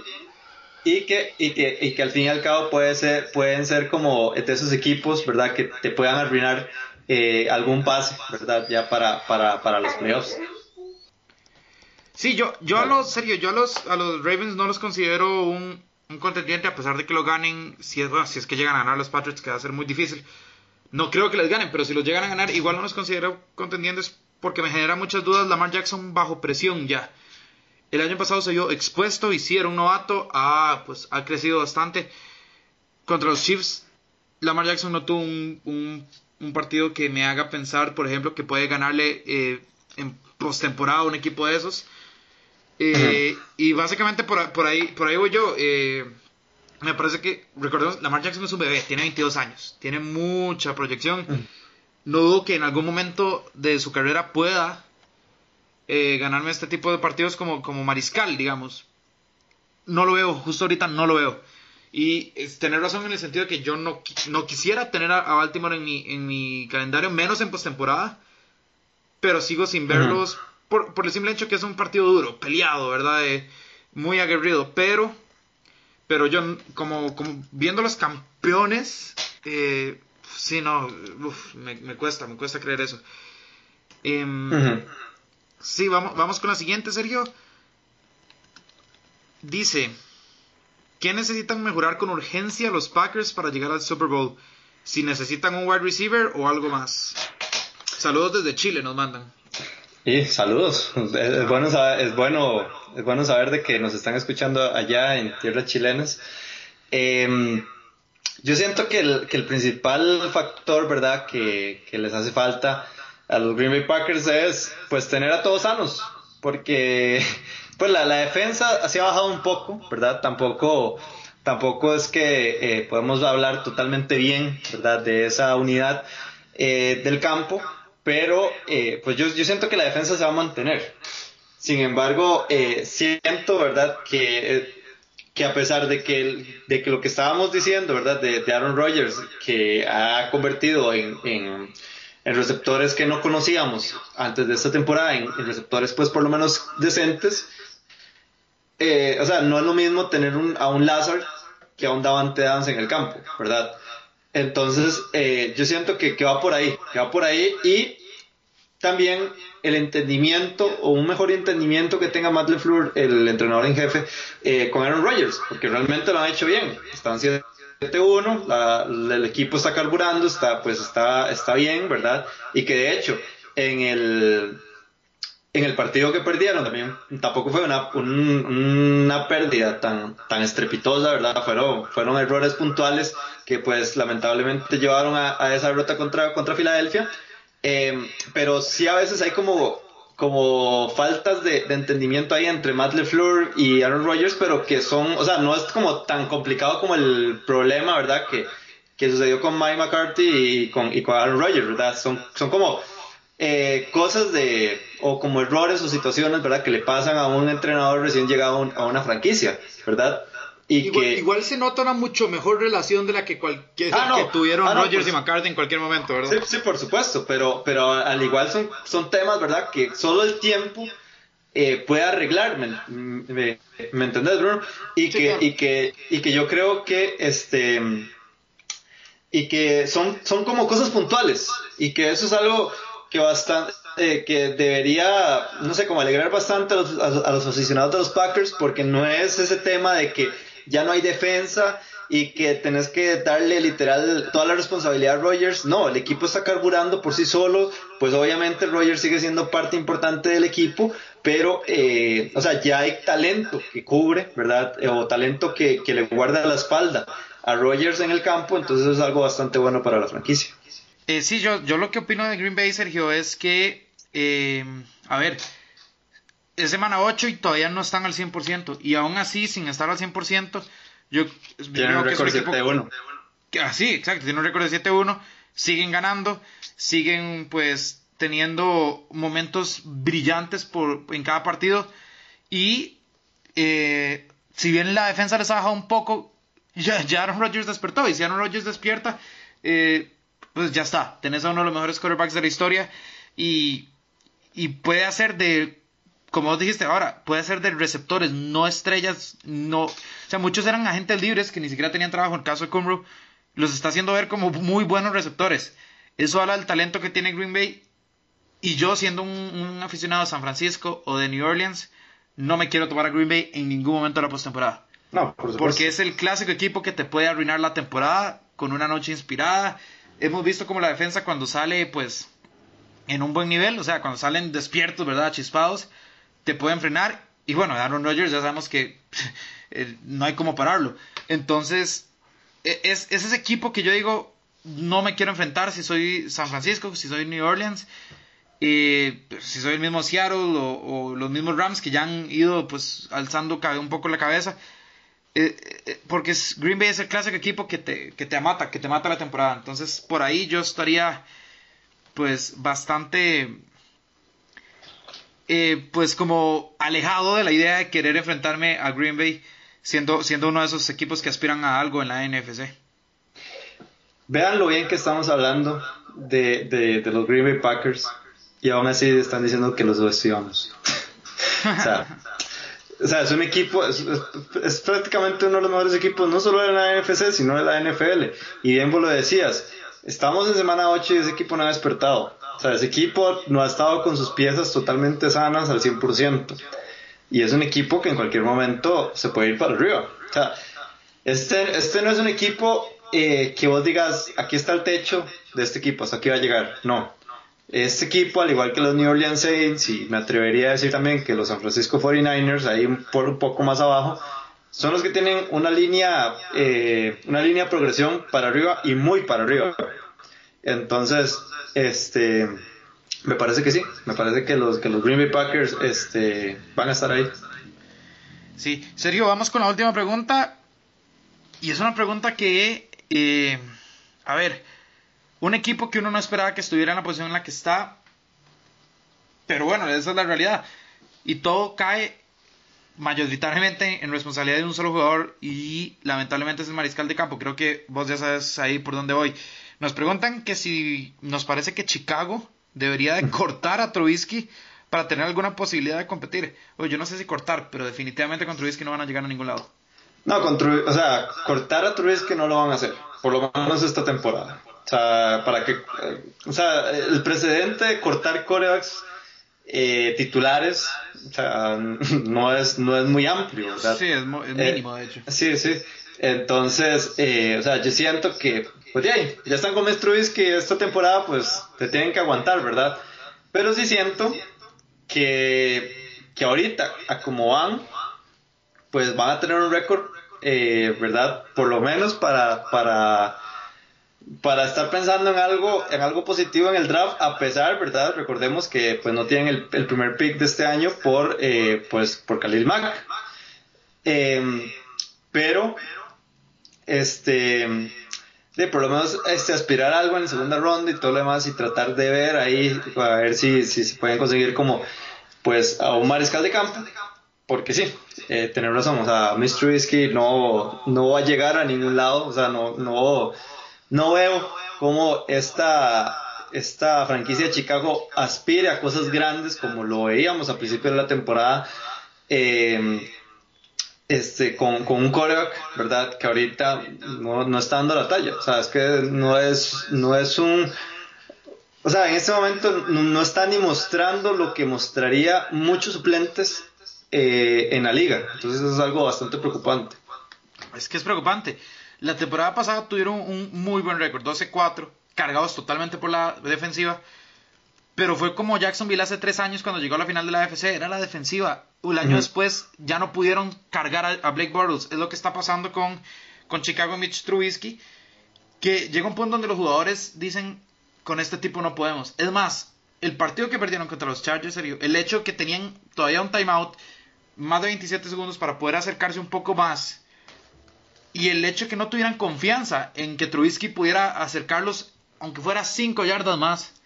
y que, y que, y que al fin y al cabo puede ser, pueden ser como de esos equipos, ¿verdad? Que te puedan arruinar eh, algún pase, ¿verdad? Ya para, para, para los playoffs. Sí, yo, yo a los, serio, yo a los, a los Ravens no los considero un, contendiente a pesar de que lo ganen, si es, si es que llegan a ganar los Patriots, que va a ser muy difícil. No creo que les ganen, pero si los llegan a ganar, igual no los considero contendientes porque me genera muchas dudas Lamar Jackson bajo presión ya. El año pasado se vio expuesto y sí era un novato, ha, pues, ha crecido bastante. Contra los Chiefs Lamar Jackson no tuvo un, un, partido que me haga pensar, por ejemplo, que puede ganarle eh, en postemporada a un equipo de esos. Eh, y básicamente por, por, ahí, por ahí voy yo. Eh, me parece que, recordemos, Lamar Jackson es un bebé, tiene 22 años, tiene mucha proyección. No dudo que en algún momento de su carrera pueda eh, ganarme este tipo de partidos como, como mariscal, digamos. No lo veo, justo ahorita no lo veo. Y es tener razón en el sentido de que yo no, no quisiera tener a, Baltimore en mi, en mi calendario, menos en postemporada, pero sigo sin verlos por, por, el simple hecho que es un partido duro, peleado, ¿verdad? Eh, muy aguerrido, pero, pero yo, como, como viendo los campeones, eh, sí, no, me, cuesta, me cuesta creer eso. Em, sí, vamos, vamos con la siguiente, Sergio. Dice, ¿qué necesitan mejorar con urgencia los Packers para llegar al Super Bowl? Si necesitan un wide receiver o algo más. Saludos desde Chile, nos mandan. Y saludos. Es, bueno saber, es bueno es bueno saber de que nos están escuchando allá en tierras chilenas. Em, yo siento que el, que el, principal factor, ¿verdad?, que, que, les hace falta a los Green Bay Packers es, pues, tener a todos sanos, porque, pues, la, la defensa así ha bajado un poco, ¿verdad? Tampoco, tampoco es que eh, podemos hablar totalmente bien, ¿verdad?, de esa unidad eh, del campo, pero, eh, pues, yo, yo siento que la defensa se va a mantener. Sin embargo, siento, ¿verdad?, que que a pesar de que, de que lo que estábamos diciendo, ¿verdad? De, Aaron Rodgers, que ha convertido en, en, receptores que no conocíamos antes de esta temporada, en, receptores pues por lo menos decentes, eh, o sea, no es lo mismo tener un, a un Lazard que a un Davante Dance en el campo, ¿verdad? Entonces, eh, yo siento que, que va por ahí, que va por ahí y también el entendimiento o un mejor entendimiento que tenga Matt LeFleur, el entrenador en jefe, eh, con Aaron Rodgers, porque realmente lo han hecho bien. Están 7-1, el equipo está carburando, está, pues está, está bien, ¿verdad? Y que de hecho, en el, en el partido que perdieron también, tampoco fue una, una pérdida tan, tan estrepitosa, ¿verdad? Fueron, fueron errores puntuales que pues lamentablemente llevaron a, a esa derrota contra, contra Filadelfia Em, pero sí a veces hay como, como faltas de, entendimiento ahí entre Matt LeFleur y Aaron Rodgers, pero que son, o sea, no es como tan complicado como el problema, ¿verdad? Que, que sucedió con Mike McCarthy y con, y con Aaron Rodgers, ¿verdad? Son, son como eh, cosas de, o como errores o situaciones, ¿verdad? Que le pasan a un entrenador recién llegado a una franquicia, ¿verdad? Igual, se nota una mucho mejor relación de la que, cualquier, ah, que tuvieron ah, Rogers y pues McCarthy en cualquier momento, ¿verdad? Sí, sí, por supuesto, pero, pero al igual son, son temas, ¿verdad? Que solo el tiempo eh, puede arreglar, ¿me, me, entendés, Bruno? Y, que, y, que, y que yo creo que este y que son, son como cosas puntuales y que eso es algo que bastante eh, que debería no sé como alegrar bastante a los, a los aficionados de los Packers porque no es ese tema de que ya no hay defensa y que tenés que darle literal toda la responsabilidad a Rogers. No, el equipo está carburando por sí solo, pues obviamente Rogers sigue siendo parte importante del equipo, pero, eh, o sea, ya hay talento que cubre, ¿verdad? Eh, o talento que, le guarda la espalda a Rogers en el campo, entonces es algo bastante bueno para la franquicia. Eh, sí, yo, yo lo que opino de Green Bay, Sergio, es que, a ver, es semana 8 y todavía no están al 100%. Y aún así, sin estar al 100%, yo, tienen un récord de 7-1. Ah, sí, exacto, tienen un récord de 7-1. Siguen ganando, siguen pues teniendo momentos brillantes por, en cada partido. Y eh, si bien la defensa les ha bajado un poco, ya, ya Aaron Rodgers despertó. Y si Aaron Rodgers despierta, eh, pues ya está. Tenés a uno de los mejores quarterbacks de la historia. Y, y puede hacer de como vos dijiste ahora, puede ser de receptores, no estrellas, no... O sea, muchos eran agentes libres que ni siquiera tenían trabajo. En el caso de Cumro, los está haciendo ver como muy buenos receptores. Eso habla del talento que tiene Green Bay. Y yo, siendo un, aficionado de San Francisco o de New Orleans, no me quiero tomar a Green Bay en ningún momento de la postemporada. No, por Porque es el clásico equipo que te puede arruinar la temporada con una noche inspirada. Hemos visto como la defensa cuando sale, pues, en un buen nivel, o sea, cuando salen despiertos, ¿verdad? Chispados te pueden frenar. Y bueno, Aaron Rodgers ya sabemos que eh, no hay cómo pararlo. Entonces, e, es, es ese equipo que yo digo, no me quiero enfrentar si soy San Francisco, si soy New Orleans, eh, si soy el mismo Seattle o, los mismos Rams que ya han ido pues alzando un poco la cabeza. Eh, eh, porque Green Bay es el clásico equipo que te, que te mata, que te mata la temporada. Entonces por ahí yo estaría pues bastante pues como alejado de la idea de querer enfrentarme a Green Bay siendo, siendo uno de esos equipos que aspiran a algo en la NFC. Vean lo bien que estamos hablando de, de, los Green Bay Packers y aún así están diciendo que los subestimamos. o, sea, es un equipo, es, es, prácticamente uno de los mejores equipos, no solo de la NFC, sino de la NFL. Y bien vos lo decías, estamos en semana 8 y ese equipo no ha despertado. O sea, ese equipo no ha estado con sus piezas totalmente sanas al 100%. Y es un equipo que en cualquier momento se puede ir para arriba. O sea, este, este no es un equipo eh, que vos digas, aquí está el techo de este equipo, hasta aquí va a llegar. No. Este equipo, al igual que los New Orleans Saints, y me atrevería a decir también que los San Francisco 49ers, ahí por un poco más abajo, son los que tienen una línea, eh, una línea de progresión para arriba y muy para arriba. Entonces, este, me parece que sí, me parece que los, que los Green Bay Packers este, van a estar ahí. Sí, Sergio, vamos con la última pregunta. Y es una pregunta que y, a ver, un equipo que uno no esperaba que estuviera en la posición en la que está, pero bueno, esa es la realidad. Y todo cae mayoritariamente en responsabilidad de un solo jugador y lamentablemente es el mariscal de campo. Creo que vos ya sabes ahí por dónde voy. Nos preguntan que si nos parece que Chicago debería de cortar a Trubisky para tener alguna posibilidad de competir. Oye, yo no sé si cortar, pero definitivamente con Trubisky no van a llegar a ningún lado. No, con o sea, cortar a que no lo van a hacer, por lo menos esta temporada. O sea, para que, o sea, el precedente de cortar corebacks eh, titulares, o sea, no es, no es muy amplio, ¿verdad? Sí, es, mínimo, de hecho. Sí, sí. Entonces, eh, o sea, yo siento que, pues ya, ya están con que esta temporada, pues te tienen que aguantar, ¿verdad? Pero sí siento que, que ahorita, a como van, pues van a tener un récord, eh, ¿verdad? Por lo menos para, para, para estar pensando en algo, en algo positivo en el draft, a pesar, ¿verdad? Recordemos que pues no tienen el, primer pick de este año por, eh, pues, por Khalil Mack. Em, pero, este, de por lo menos este, aspirar algo en la segunda ronda y todo lo demás y tratar de ver ahí, a ver si, si se pueden conseguir como, pues, a un mariscal de campo porque sí, eh, tener razón, o sea, Mr. No, no va a llegar a ningún lado, o sea, no, no, no veo cómo esta, esta franquicia de Chicago aspire a cosas grandes como lo veíamos a principio de la temporada, eh, este, con, con, un coreback, ¿verdad? Que ahorita no, no, está dando la talla, o sea, es que no es, no es un... O sea, en este momento no, no está ni mostrando lo que mostraría muchos suplentes eh, en la liga. Entonces eso es algo bastante preocupante. Es que es preocupante. La temporada pasada tuvieron un muy buen récord, 12-4, cargados totalmente por la defensiva. Pero fue como Jacksonville hace tres años cuando llegó a la final de la AFC, era la defensiva. Un año después ya no pudieron cargar a, Blake Bortles. Es lo que está pasando con, con Chicago Mitch Trubisky. Que llega un punto donde los jugadores dicen, con este tipo no podemos. Es más, el partido que perdieron contra los Chargers, el hecho que tenían todavía un timeout, más de 27 segundos para poder acercarse un poco más. Y el hecho que no tuvieran confianza en que Trubisky pudiera acercarlos, aunque fuera 5 yardas más,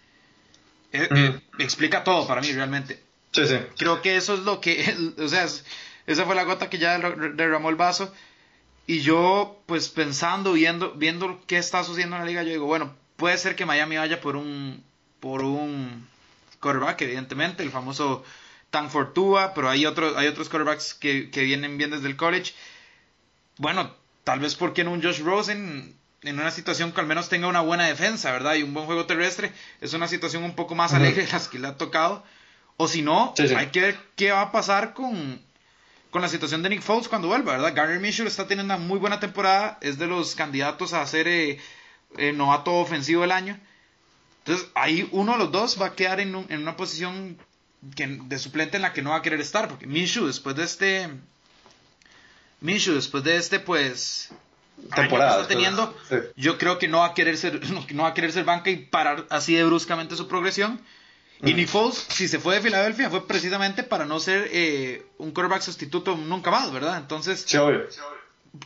eh, eh, explica todo para mí realmente. Sí, sí. Creo que eso es lo que, o sea, esa fue la gota que ya derramó el vaso. Y yo, pues pensando, viendo, viendo qué está sucediendo en la liga, yo digo, bueno, puede ser que Miami vaya por un, por un quarterback, evidentemente, el famoso Tan Fortua, pero hay, otros hay otros quarterbacks que, vienen bien desde el college. Bueno, tal vez porque en un Josh Rosen, en una situación que al menos tenga una buena defensa, ¿verdad? Y un buen juego terrestre, es una situación un poco más alegre de las que le ha tocado. O si no, hay que ver qué va a pasar con, con la situación de Nick Foles cuando vuelva, ¿verdad? Garner Mitchell está teniendo una muy buena temporada, es de los candidatos a ser eh, eh, novato ofensivo del año. Entonces, ahí uno de los dos va a quedar en, en una posición que, de suplente en la que no va a querer estar, porque Minshew después de este Minshew después de este pues temporada está teniendo, yo creo que no va a querer ser, no, va a querer ser banca y parar así de bruscamente su progresión. Y Nick Foles, si se fue de Filadelfia, fue precisamente para no ser eh, un quarterback sustituto nunca más, ¿verdad? Entonces,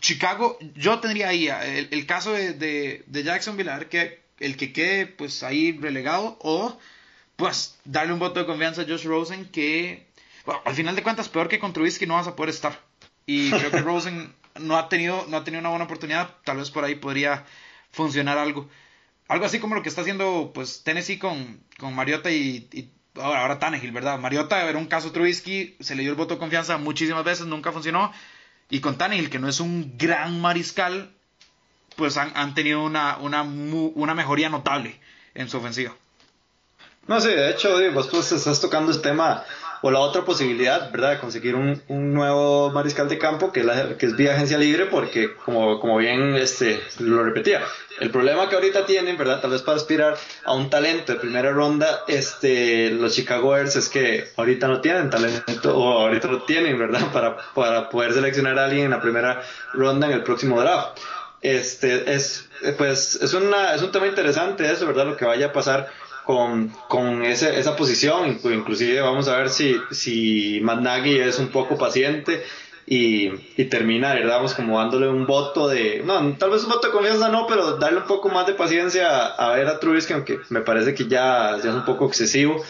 Chicago, yo tendría ahí el, caso de, de, de, Jacksonville, a ver que el que quede pues ahí relegado, o pues darle un voto de confianza a Josh Rosen, que al final de cuentas, peor que con Trubisky no vas a poder estar. Y creo que Rosen no ha tenido, no ha tenido una buena oportunidad, tal vez por ahí podría funcionar algo. Algo así como lo que está haciendo pues Tennessee con, con Mariota y, ahora, ahora Tannehill, ¿verdad? Mariota era un caso Trubisky, se le dio el voto de confianza muchísimas veces, nunca funcionó. Y con Tannehill, que no es un gran mariscal, pues han, han tenido una, una, una mejoría notable en su ofensiva. No, sí, de hecho, vos pues estás tocando el tema o la otra posibilidad, ¿verdad? De conseguir un, un nuevo mariscal de campo que es, la, que es vía agencia libre, porque como, como bien este, lo repetía, el problema que ahorita tienen, ¿verdad? Tal vez para aspirar a un talento de primera ronda, este, los Chicago Bears es que ahorita no tienen talento, o ahorita lo tienen, ¿verdad? Para, para poder seleccionar a alguien en la primera ronda en el próximo draft. Este, es, pues, es, una, es un tema interesante eso, ¿verdad? Lo que vaya a pasar con, con ese, esa posición. Inclusive vamos a ver si, si Matt es un poco paciente y, y termina, ¿verdad? como dándole un voto de, no, tal vez un voto de confianza no, pero darle un poco más de paciencia a, ver a Trubisky, aunque me parece que ya, ya es un poco excesivo.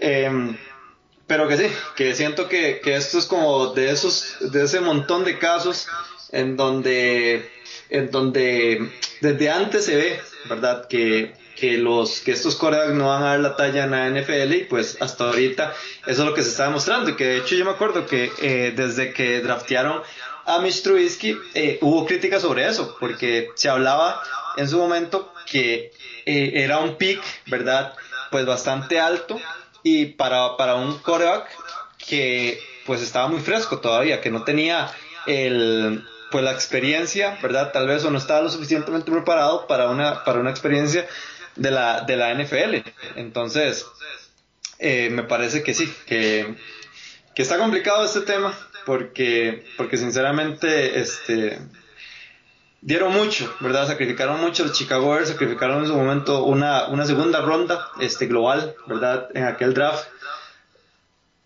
Em, pero que sí, que siento que, que, esto es como de esos, de ese montón de casos en donde, en donde desde antes se ve, ¿verdad? Que, que los que estos corebacks no van a dar la talla en la NFL y pues hasta ahorita eso es lo que se está demostrando y que de hecho yo me acuerdo que eh, desde que draftearon a Mitch Trubisky eh, hubo críticas sobre eso porque se hablaba en su momento que eh, era un pick verdad pues bastante alto y para, para un coreback que pues estaba muy fresco todavía que no tenía el pues la experiencia, ¿verdad? Tal vez o no estaba lo suficientemente preparado para una, para una experiencia de la, de la NFL. Entonces, eh, me parece que sí, que, que, está complicado este tema, porque, porque sinceramente, este dieron mucho, ¿verdad? Sacrificaron mucho los Chicago Bears, sacrificaron en su momento una, una segunda ronda este, global, ¿verdad? En aquel draft.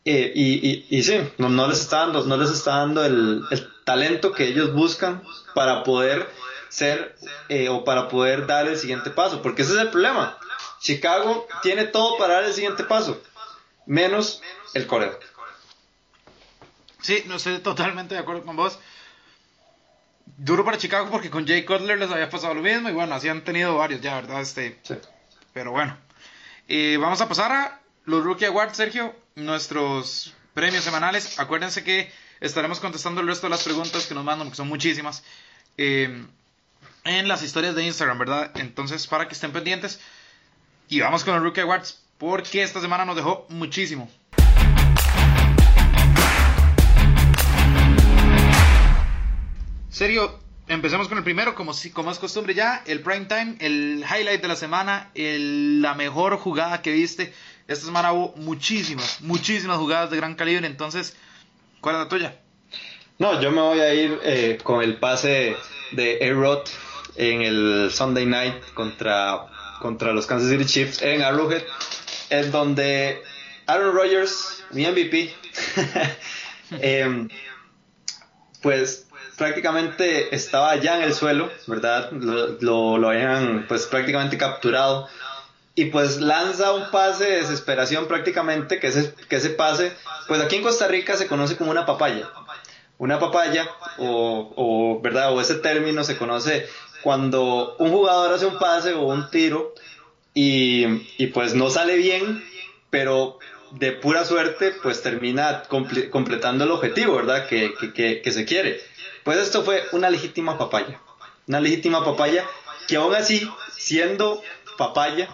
Eh, y, y, y, sí, no, no, les está dando, no les está dando el, el talento que ellos buscan para poder ser eh, o para poder dar el siguiente paso, porque ese es el problema. Chicago tiene todo para dar el siguiente paso, menos el coreo. Sí, no estoy totalmente de acuerdo con vos. Duro para Chicago porque con Jay Cutler les había pasado lo mismo y bueno, así han tenido varios ya, ¿verdad? Este, Pero bueno, eh, vamos a pasar a los Rookie Awards, Sergio, nuestros premios semanales. Acuérdense que estaremos contestando el resto de las preguntas que nos mandan, que son muchísimas. Eh, en las historias de Instagram, ¿verdad? Entonces, para que estén pendientes. Y vamos con el Rookie Awards, porque esta semana nos dejó muchísimo. Serio, empecemos con el primero, como, como es costumbre ya, el prime time, el highlight de la semana, la mejor jugada que viste. Esta semana hubo muchísimas, muchísimas jugadas de gran calibre, entonces, ¿cuál es la tuya? No, yo me voy a ir eh, con el pase de A-Rod en el Sunday Night contra, contra los Kansas City Chiefs en Arrowhead, en donde Aaron Rodgers, mi MVP, em, pues prácticamente estaba ya en el suelo, ¿verdad? Lo, lo, habían pues prácticamente capturado y pues lanza un pase de desesperación prácticamente, que ese, que ese pase, pues aquí en Costa Rica se conoce como una papaya. Una papaya, o, o, ¿verdad? O ese término se conoce cuando un jugador hace un pase o un tiro y, pues no sale bien, pero de pura suerte pues termina completando el objetivo, ¿verdad? Que, que, se quiere. Pues esto fue una legítima papaya. Una legítima papaya que aún así, siendo papaya,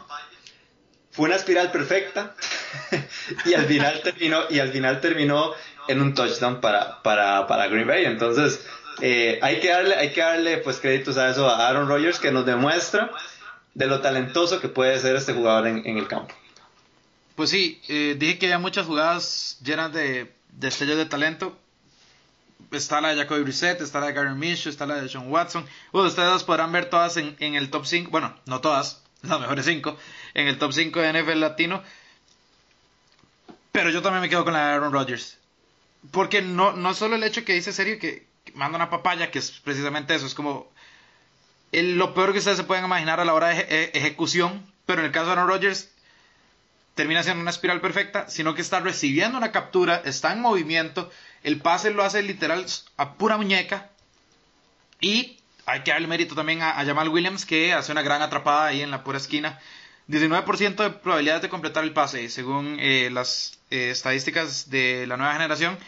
fue una espiral perfecta y al final terminó y al final terminó en un touchdown para, para, para Green Bay. Entonces, eh, hay que darle, hay que darle pues créditos a eso a Aaron Rodgers que nos demuestra de lo talentoso que puede ser este jugador en, el campo. Pues sí, eh, dije que había muchas jugadas llenas de destellos de talento. está la de Jacoby Brissett, está la de Gary Minshew, está la de Sean Watson. Bueno, ustedes podrán ver todas en, en el top 5, bueno, no todas, las mejores 5, en el top 5 de NFL latino. Pero yo también me quedo con la de Aaron Rodgers. Porque no, no solo el hecho que dice serio que, manda una papaya, que es precisamente eso, es como lo peor que ustedes se pueden imaginar a la hora de ejecución, pero en el caso de Aaron Rodgers termina siendo una espiral perfecta, sino que está recibiendo una captura, está en movimiento, el pase lo hace literal a pura muñeca y hay que darle mérito también a, Jamal Williams que hace una gran atrapada ahí en la pura esquina. 19% de probabilidad de completar el pase, según eh, las eh, estadísticas de la nueva generación.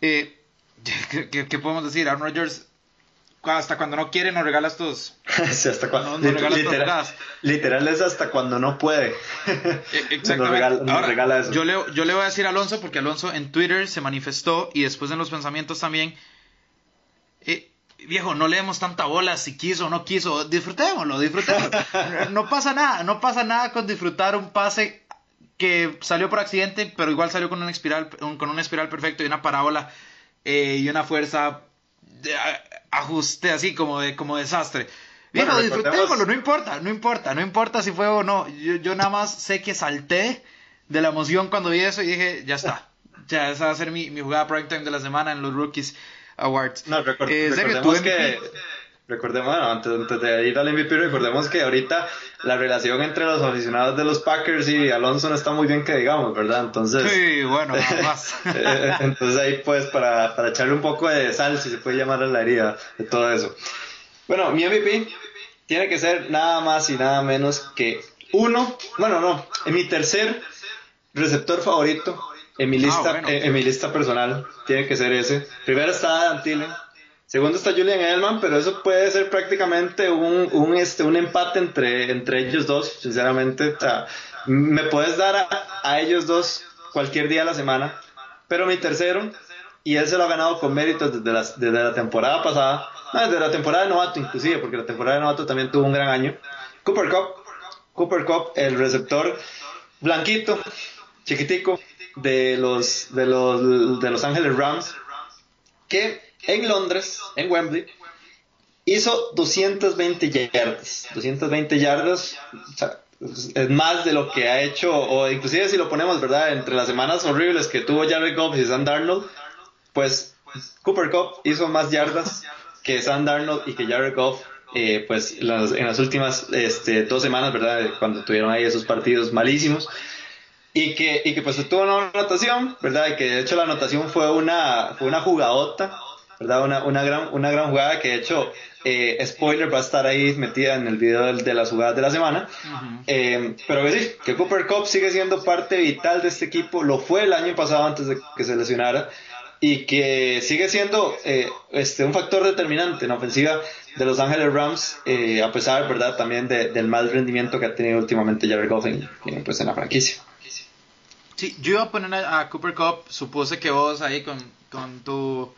Eh, ¿qué, podemos decir? Aaron Rodgers hasta cuando no quiere nos regala estos. sí, hasta cuando. No, literal, literal, es hasta cuando no puede. E, exactamente. Nos regala, eso. Yo le, yo le voy a decir a Alonso, porque Alonso en Twitter se manifestó y después en los pensamientos también. Eh, viejo, no leemos tanta bola si quiso o no quiso. Disfrutémoslo, disfrutémoslo. no pasa nada, no pasa nada con disfrutar un pase que salió por accidente, pero igual salió con una espiral, con una espiral perfecto y una parábola eh, y una fuerza de, ajuste así como de como desastre. Viejo, disfrutémoslo, no importa, no importa, no importa si fue o no. Yo, yo nada más sé que salté de la emoción cuando vi eso y dije, ya está. Ya esa va a ser mi, mi jugada prime time de la semana en los Rookies Awards. No, eh, recordemos que Recordemos, bueno, antes, de ir al MVP, recordemos que ahorita la relación entre los aficionados de los Packers y Alonso no está muy bien que digamos, ¿verdad? Entonces. Sí, bueno, más. Eh, entonces ahí, pues, para, para echarle un poco de sal, si se puede llamar a la herida de todo eso. Bueno, mi MVP tiene que ser nada más y nada menos que uno, bueno, no, en mi tercer receptor favorito, en mi ah, lista, en, mi lista personal, tiene que ser ese. Primero está Thielen Segundo está Julian Edelman, pero eso puede ser prácticamente un, un, este, un empate entre, entre ellos dos, sinceramente. me puedes dar a, a, ellos dos cualquier día de la semana, pero mi tercero, y él se lo ha ganado con méritos desde la, desde la temporada pasada, desde la temporada de novato inclusive, porque la temporada de novato también tuvo un gran año. Cooper Cup, Cooper Cup, el receptor blanquito, chiquitico, de los, de los, de los Ángeles Rams, que en Londres, en Wembley, hizo 220 yardas. 220 yardas, es más de lo que ha hecho, o inclusive si lo ponemos, ¿verdad? Entre las semanas horribles que tuvo Jared Goff y Sam Darnold, pues Cooper Cup hizo más yardas que Sam Darnold y que Jared Goff, eh, pues en las últimas este, dos semanas, ¿verdad? Cuando tuvieron ahí esos partidos malísimos. Y que, y que pues tuvo una anotación, ¿verdad? Y que de hecho la anotación fue una, fue una jugadota ¿verdad? Una, una, gran, una gran jugada que de hecho, eh, spoiler, va a estar ahí metida en el video de, las jugadas de la semana. Eh, pero que sí, que Cooper Cup sigue siendo parte vital de este equipo, lo fue el año pasado antes de que se lesionara, y que sigue siendo eh, este, un factor determinante en la ofensiva de Los Ángeles Rams, a pesar, ¿verdad?, también del mal rendimiento que ha tenido últimamente Jared Goff en, pues, en la franquicia. Sí, yo iba a poner a, Cooper Cup, supuse que vos ahí con, con tu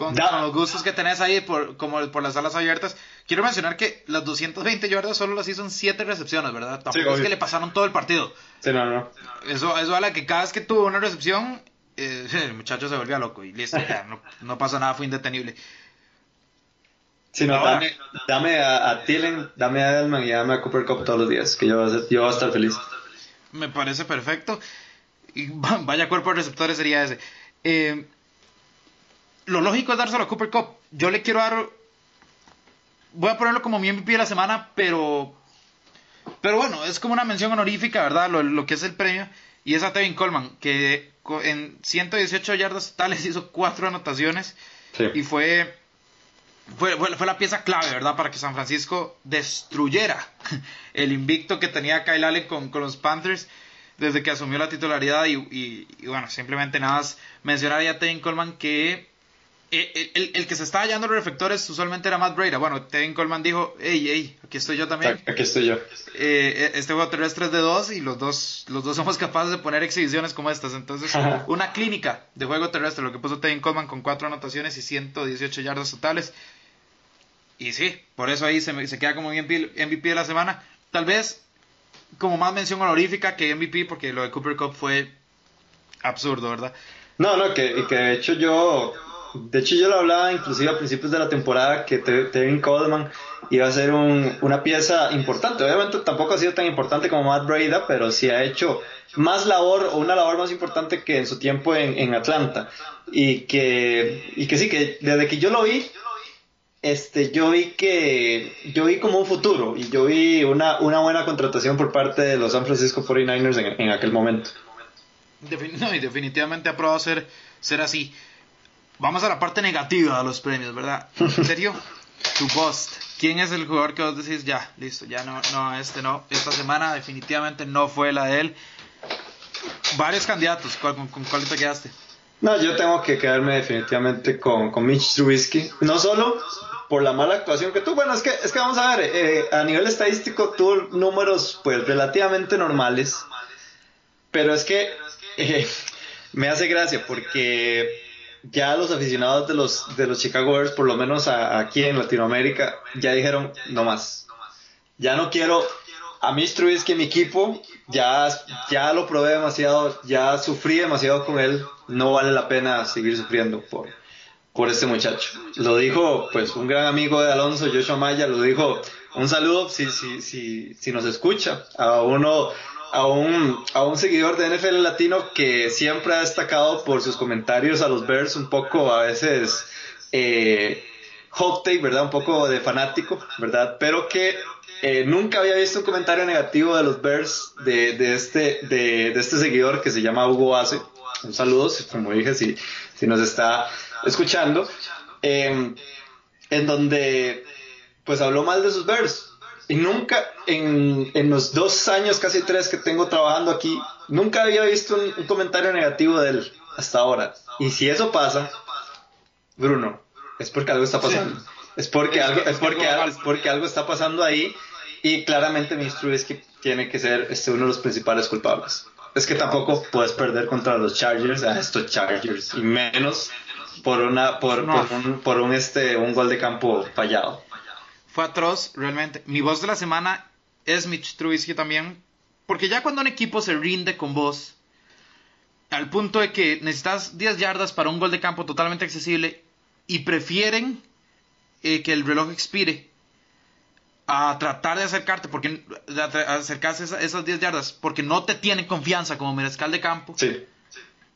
con, los gustos que tenés ahí por, como por las alas abiertas. Quiero mencionar que las 220 yardas solo las hizo en 7 recepciones, ¿verdad? Tampoco es que le pasaron todo el partido. Sí, no, no. Eso, eso habla que cada vez que tuvo una recepción, eh, el muchacho se volvía loco y listo, ya, no, no pasa nada, fue indetenible. Sí, no, dame, dame, a, a Tillen, dame a Edelman y dame a Cooper Cup todos los días, que yo, voy a, yo voy a estar feliz. Me parece perfecto. Y vaya cuerpo de receptores sería ese. Eh, lo lógico es dárselo a Cooper Cup. Yo le quiero dar. Voy a ponerlo como mi MVP de la semana, pero. Pero bueno, es como una mención honorífica, ¿verdad? Lo, que es el premio. Y es a Tevin Coleman, que en 118 yardas totales hizo cuatro anotaciones. Y fue fue, fue, la pieza clave, ¿verdad? Para que San Francisco destruyera el invicto que tenía Kyle Allen con, con los Panthers desde que asumió la titularidad. Y, bueno, simplemente nada más mencionar a Tevin Coleman que eh, el, el, que se estaba hallando los reflectores usualmente era Matt Breda. Bueno, Tevin Coleman dijo, hey, hey, aquí estoy yo también. Aquí estoy yo. Eh, este juego terrestre es de dos y los dos, los dos somos capaces de poner exhibiciones como estas. Entonces, una clínica de juego terrestre, lo que puso Tevin Coleman con cuatro anotaciones y 118 yardas totales. Y sí, por eso ahí se, se queda como MVP, MVP de la semana. Tal vez como más mención honorífica que MVP, porque lo de Cooper Cup fue absurdo, ¿verdad? No, no, que, que de hecho yo de hecho yo lo hablaba inclusive a principios de la temporada que Tevin Coleman iba a ser una pieza importante. Obviamente tampoco ha sido tan importante como Matt Breda, pero sí ha hecho más labor o una labor más importante que en su tiempo en, Atlanta. Y que, y que sí, que desde que yo lo vi, este, yo vi que yo vi como un futuro y yo vi una, una buena contratación por parte de los San Francisco 49ers en, en aquel momento. no, y definitivamente ha probado ser, ser así. Vamos a la parte negativa de los premios, ¿verdad? ¿En serio? tu post. ¿Quién es el jugador que vos decís, ya, listo, ya no, no, este no, esta semana definitivamente no fue la de él? Varios candidatos, con, cuál te quedaste? No, yo tengo que quedarme definitivamente con, con Mitch Trubisky. No solo por la mala actuación que tuvo, bueno, es que, es que vamos a ver, eh, a nivel estadístico tuvo números pues relativamente normales, pero es que eh, me hace gracia porque ya los aficionados de los, de los Chicago Bears, por lo menos aquí en Latinoamérica, ya dijeron, no más. Ya no quiero a Mitch Trubisky, mi equipo, ya, ya lo probé demasiado, ya sufrí demasiado con él, no vale la pena seguir sufriendo por, por este muchacho. Lo dijo pues un gran amigo de Alonso, Joshua Maya, lo dijo, un saludo si, si, si, si nos escucha, a uno a un, a un seguidor de NFL Latino que siempre ha destacado por sus comentarios a los Bears un poco a veces eh, hot take, ¿verdad? Un poco de fanático, ¿verdad? Pero que eh, nunca había visto un comentario negativo de los Bears de, de este, de, de, este seguidor que se llama Hugo Ace. Un saludo, como dije, si, si nos está escuchando. Eh, en donde pues habló mal de sus Bears, y nunca, en, en, los dos años, casi tres que tengo trabajando aquí, nunca había visto un, comentario negativo de él hasta ahora. Y si eso pasa, Bruno, es porque algo está pasando. Es porque algo, es porque, es porque algo está pasando ahí y claramente mi es que tiene que ser este, uno de los principales culpables. Es que tampoco puedes perder contra los Chargers, a estos Chargers, y menos por una por, por, un, por un, este un gol de campo fallado fue atroz, realmente. Mi voz de la semana es Mitch Trubisky también, porque ya cuando un equipo se rinde con vos, al punto de que necesitas 10 yardas para un gol de campo totalmente accesible y prefieren eh, que el reloj expire a tratar de acercarte, porque acercarse a esas 10 yardas, porque no te tienen confianza como mariscal de campo. Sí.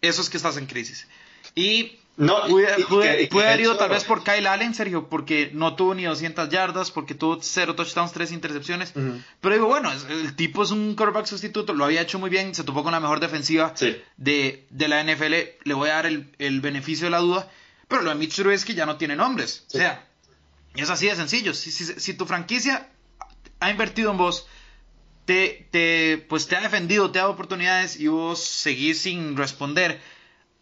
Eso es que estás en crisis. Y no, puede, haber ido tal vez por Kyle Allen, Sergio, porque no tuvo ni 200 yardas, porque tuvo 0 touchdowns, 3 intercepciones. Pero digo, bueno, el tipo es un quarterback sustituto, lo había hecho muy bien, se topó con la mejor defensiva de, de, la NFL. Le voy a dar el, el, beneficio de la duda. Pero lo de Mitch Trubisky ya no tiene nombres. O sea, es así de sencillo. Si, si, si, tu franquicia ha invertido en vos, te, te, pues te ha defendido, te ha dado oportunidades y vos seguís sin responder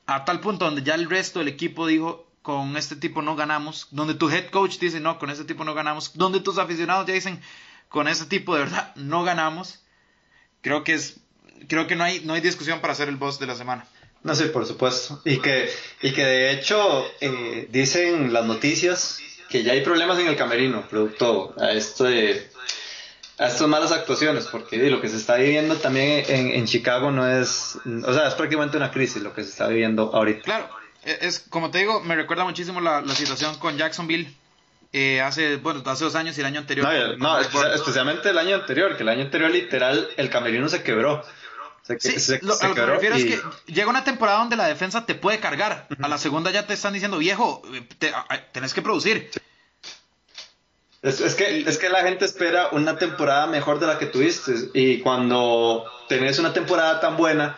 a tal punto donde ya el resto del equipo dijo, con este tipo no ganamos, donde tu head coach dice, no, con este tipo no ganamos, donde tus aficionados ya dicen, con este tipo de verdad no ganamos, creo que es, creo que no hay, no hay discusión para ser el boss de la semana. No sé, por supuesto. Y que, y que de hecho eh, dicen las noticias que ya hay problemas en el camerino, producto a esto de a estas malas actuaciones, porque lo que se está viviendo también en, Chicago no es, o sea, es prácticamente una crisis lo que se está viviendo ahorita. Claro, e, es como te digo, me recuerda muchísimo la, situación con Jacksonville eh, hace, bueno, hace dos años y el año anterior. No, especialmente el año anterior, que el año anterior literal el camerino se quebró. sí, lo, a lo que me refiero es que llega una temporada donde la defensa te puede cargar. A la segunda ya te están diciendo, viejo, te, tenés que producir. Es, que, la gente espera una temporada mejor de la que tuviste. Y cuando tenés una temporada tan buena,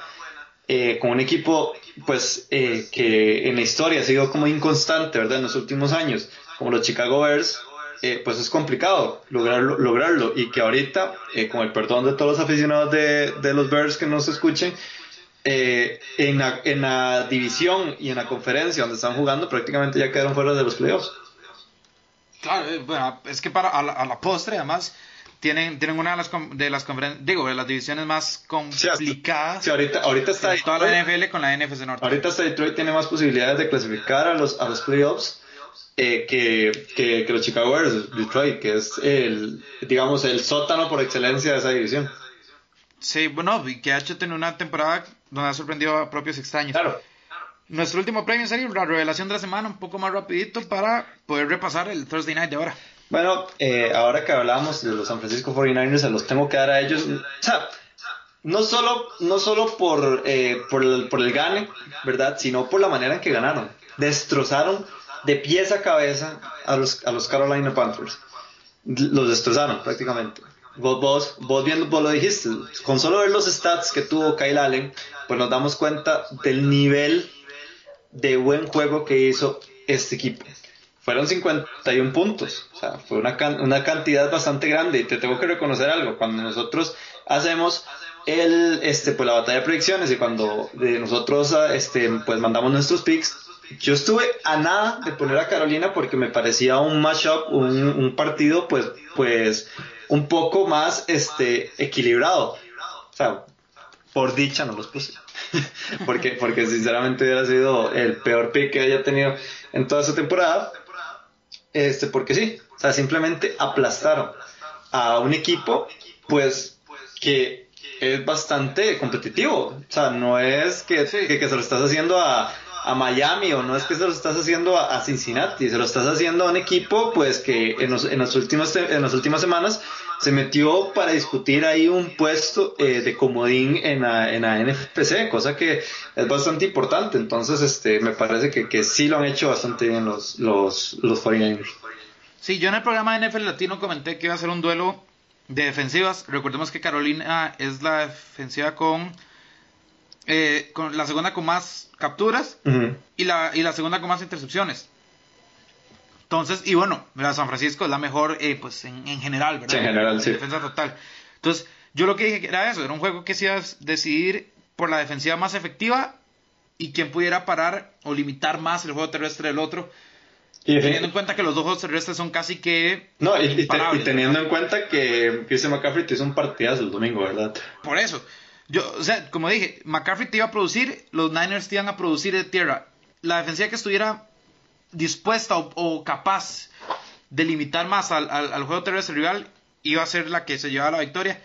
eh, con un equipo pues eh, que en la historia ha sido como inconstante, ¿verdad? En los últimos años, como los Chicago Bears, eh, pues es complicado lograrlo. Y que ahorita, con el perdón de todos los aficionados de, los Bears que nos escuchen, en, la, en la división y en la conferencia donde están jugando, prácticamente ya quedaron fuera de los playoffs. Claro, eh, bueno, es que para a la, postre, además, tienen, tienen una de las, de las conferencias, digo, de las divisiones más complicadas. Sí, ahorita, ahorita está de toda la NFL con la NFC Norte. Ahorita hasta Detroit tiene más posibilidades de clasificar a los, a los playoffs eh, que, que, que, los Chicago Bears, Detroit, que es el, digamos, el sótano por excelencia de esa división. Sí, bueno, y que ha hecho tener una temporada donde ha sorprendido a propios extraños. Claro. Nuestro último premio, serio, la revelación de la semana, un poco más rapidito para poder repasar el Thursday Night de ahora. Bueno, eh, ahora que hablamos de los San Francisco 49ers, se los tengo que dar a ellos. O sea, no solo, no solo por, eh, por, el, por el gane, ¿verdad? Sino por la manera en que ganaron. Destrozaron de pies a cabeza a los, a los Carolina Panthers. Los destrozaron prácticamente. Vos, vos, vos viendo, vos lo dijiste, con solo ver los stats que tuvo Kyle Allen, pues nos damos cuenta del nivel de buen juego que hizo este equipo. Fueron 51 puntos, o sea, fue una, una cantidad bastante grande y te tengo que reconocer algo, cuando nosotros hacemos el, este, pues la batalla de predicciones y cuando de nosotros este, pues mandamos nuestros picks, yo estuve a nada de poner a Carolina porque me parecía un matchup, un, un partido pues, pues un poco más este, equilibrado. O sea, por dicha no los puse. porque, porque sinceramente hubiera sido el peor pick que haya tenido en toda esa temporada. Este, porque sí, o sea, simplemente aplastaron a un equipo, pues, que es bastante competitivo. O sea, no es que, que, que se lo estás haciendo a, a Miami o no es que se lo estás haciendo a, Cincinnati, se lo estás haciendo a un equipo pues que en, los, en, las, últimas, en las últimas semanas se metió para discutir ahí un puesto eh, de comodín en la, en la NFPC, cosa que es bastante importante, entonces este me parece que, que sí lo han hecho bastante bien los, los, los 49ers. Sí, yo en el programa de NFL Latino comenté que iba a ser un duelo de defensivas, recordemos que Carolina es la defensiva con eh, con la segunda con más capturas y, la, y la segunda con más intercepciones. Entonces, y bueno, San Francisco es la mejor, eh, pues en, general, ¿verdad? en general, sí. Defensa total. Entonces, yo lo que dije era eso, era un juego que se iba a decidir por la defensiva más efectiva y quien pudiera parar o limitar más el juego terrestre del otro. Y teniendo en cuenta que los dos juegos terrestres son casi que. No, y, teniendo en cuenta que Christian McCaffrey te hizo un partidazo el domingo, ¿verdad? Por eso. Yo, o sea, como dije, McCaffrey te iba a producir, los Niners te iban a producir de tierra. La defensiva que estuviera dispuesta o, capaz de limitar más al, al, juego terrestre rival iba a ser la que se llevaba la victoria.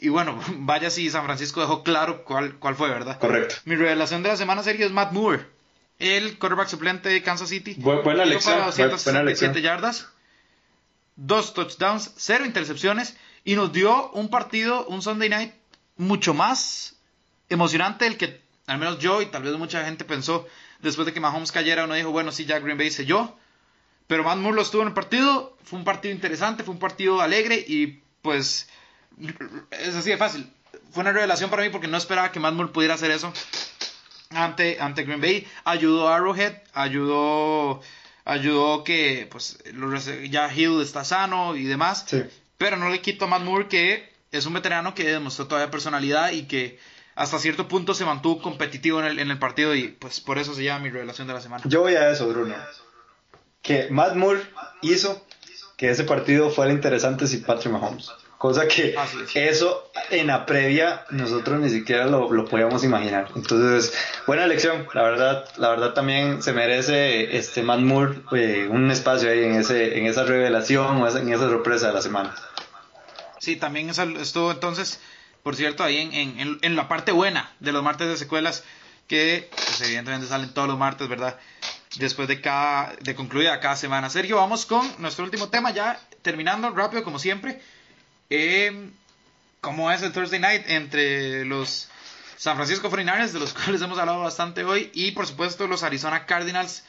Y bueno, vaya si San Francisco dejó claro cuál, cuál fue, ¿verdad? Correcto. Mi revelación de la semana sería es Matt Moore, el quarterback suplente de Kansas City. buena lección. Para yardas, dos touchdowns, cero intercepciones y nos dio un partido, un Sunday night mucho más emocionante del que al menos yo y tal vez mucha gente pensó después de que Mahomes cayera, uno dijo, bueno, sí, ya Green Bay se yo. Pero Matt Moore lo estuvo en el partido, fue un partido interesante, fue un partido alegre y pues es así de fácil. Fue una revelación para mí porque no esperaba que Matt Moore pudiera hacer eso ante, ante Green Bay. Ayudó a Arrowhead, ayudó, ayudó que pues ya Hill está sano y demás. Pero no le quito a Matt Moore que es un veterano que demostró todavía personalidad y que hasta cierto punto se mantuvo competitivo en el, en el partido y pues por eso se llama mi revelación de la semana. Yo voy a eso, Bruno. Que Matt Moore hizo que ese partido fuera interesante sin Patrick Mahomes. Cosa que eso en la previa nosotros ni siquiera lo, lo, podíamos imaginar. Entonces, buena elección. La verdad, la verdad también se merece este Matt Moore eh, un espacio ahí en, ese, en esa revelación o en esa sorpresa de la semana. Sí, también estuvo entonces, por cierto, ahí en, en, la parte buena de los martes de secuelas, que pues, evidentemente salen todos los martes, ¿verdad? Después de cada, de concluida cada semana. Sergio, vamos con nuestro último tema, ya terminando rápido como siempre. Eh, ¿Cómo es el Thursday Night entre los San Francisco 49ers, de los cuales hemos hablado bastante hoy, y por supuesto los Arizona Cardinals?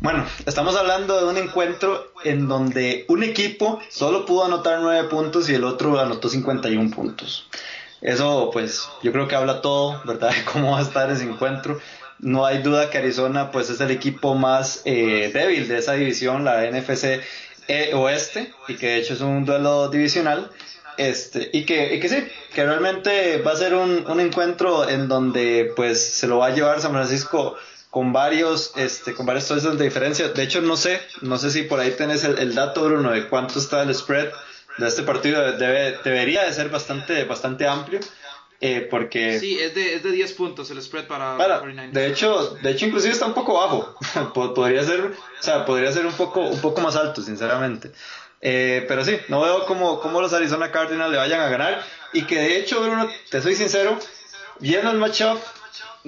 Bueno, estamos hablando de un encuentro en donde un equipo solo pudo anotar 9 puntos y el otro anotó 51 puntos. Eso pues yo creo que habla todo, ¿verdad? De cómo va a estar ese encuentro. No hay duda que Arizona pues es el equipo más eh, débil de esa división, la NFC e Oeste, y que de hecho es un duelo divisional. Este, y que, y que sí, que realmente va a ser un encuentro en donde pues se lo va a llevar San Francisco con varios, este, con varios de diferencia. De hecho, no sé, no sé si por ahí tenés el, dato, Bruno, de cuánto está el spread de este partido. Debe, debería de ser bastante, bastante amplio. Eh, porque sí es de, es de 10 puntos el spread para, para de hecho de hecho inclusive está un poco bajo podría ser o sea podría ser un poco un poco más alto sinceramente Eh, pero sí, no veo cómo, cómo los Arizona Cardinals le vayan a ganar. Y que de hecho, Bruno, te soy sincero, viendo el matchup,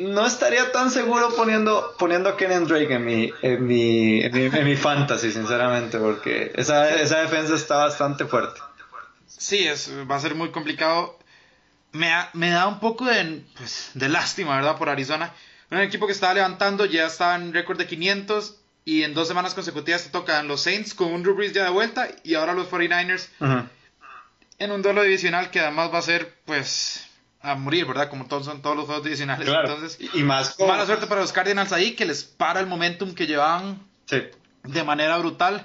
no estaría tan seguro poniendo, poniendo a Kenan Drake en mi, en mi, en mi, fantasy, sinceramente, porque esa, esa defensa está bastante fuerte. Sí, es, va a ser muy complicado. Me, me da un poco de, pues, de lástima, ¿verdad? Por Arizona. Un equipo que estaba levantando, ya estaba en récord de 500 y en dos semanas consecutivas te tocan los Saints con un Drew Brees ya de vuelta y ahora los 49ers en un duelo divisional que además va a ser, pues, a morir, ¿verdad? Como todos son todos los juegos divisionales. Entonces, y más mala suerte para los Cardinals ahí, que les para el momentum que llevaban de manera brutal.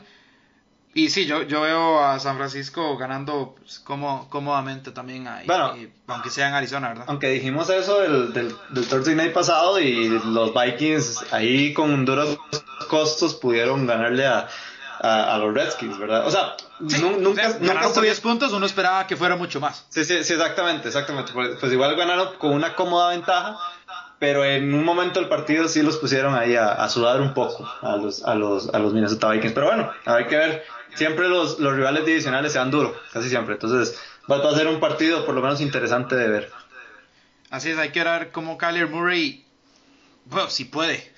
Y sí, yo, yo veo a San Francisco ganando pues, como, cómodamente también ahí, aunque sea en Arizona, ¿verdad? Aunque dijimos eso del, del, del Thursday Night pasado y los Vikings ahí con duros costos pudieron ganarle a, a, los Redskins, ¿verdad? O sea, nunca, ganaron por 10 puntos, uno esperaba que fuera mucho más. Sí, sí, sí, exactamente, exactamente. Pues, pues igual ganaron con una cómoda ventaja, pero en un momento del partido sí los pusieron ahí a, sudar un poco a los, a, los, a los Minnesota Vikings. Pero bueno, hay que ver. Siempre los, los rivales divisionales se dan duro, casi siempre. Entonces va, a ser un partido por lo menos interesante de ver. Así es, hay que ver cómo Kyler Murray, bueno, si puede,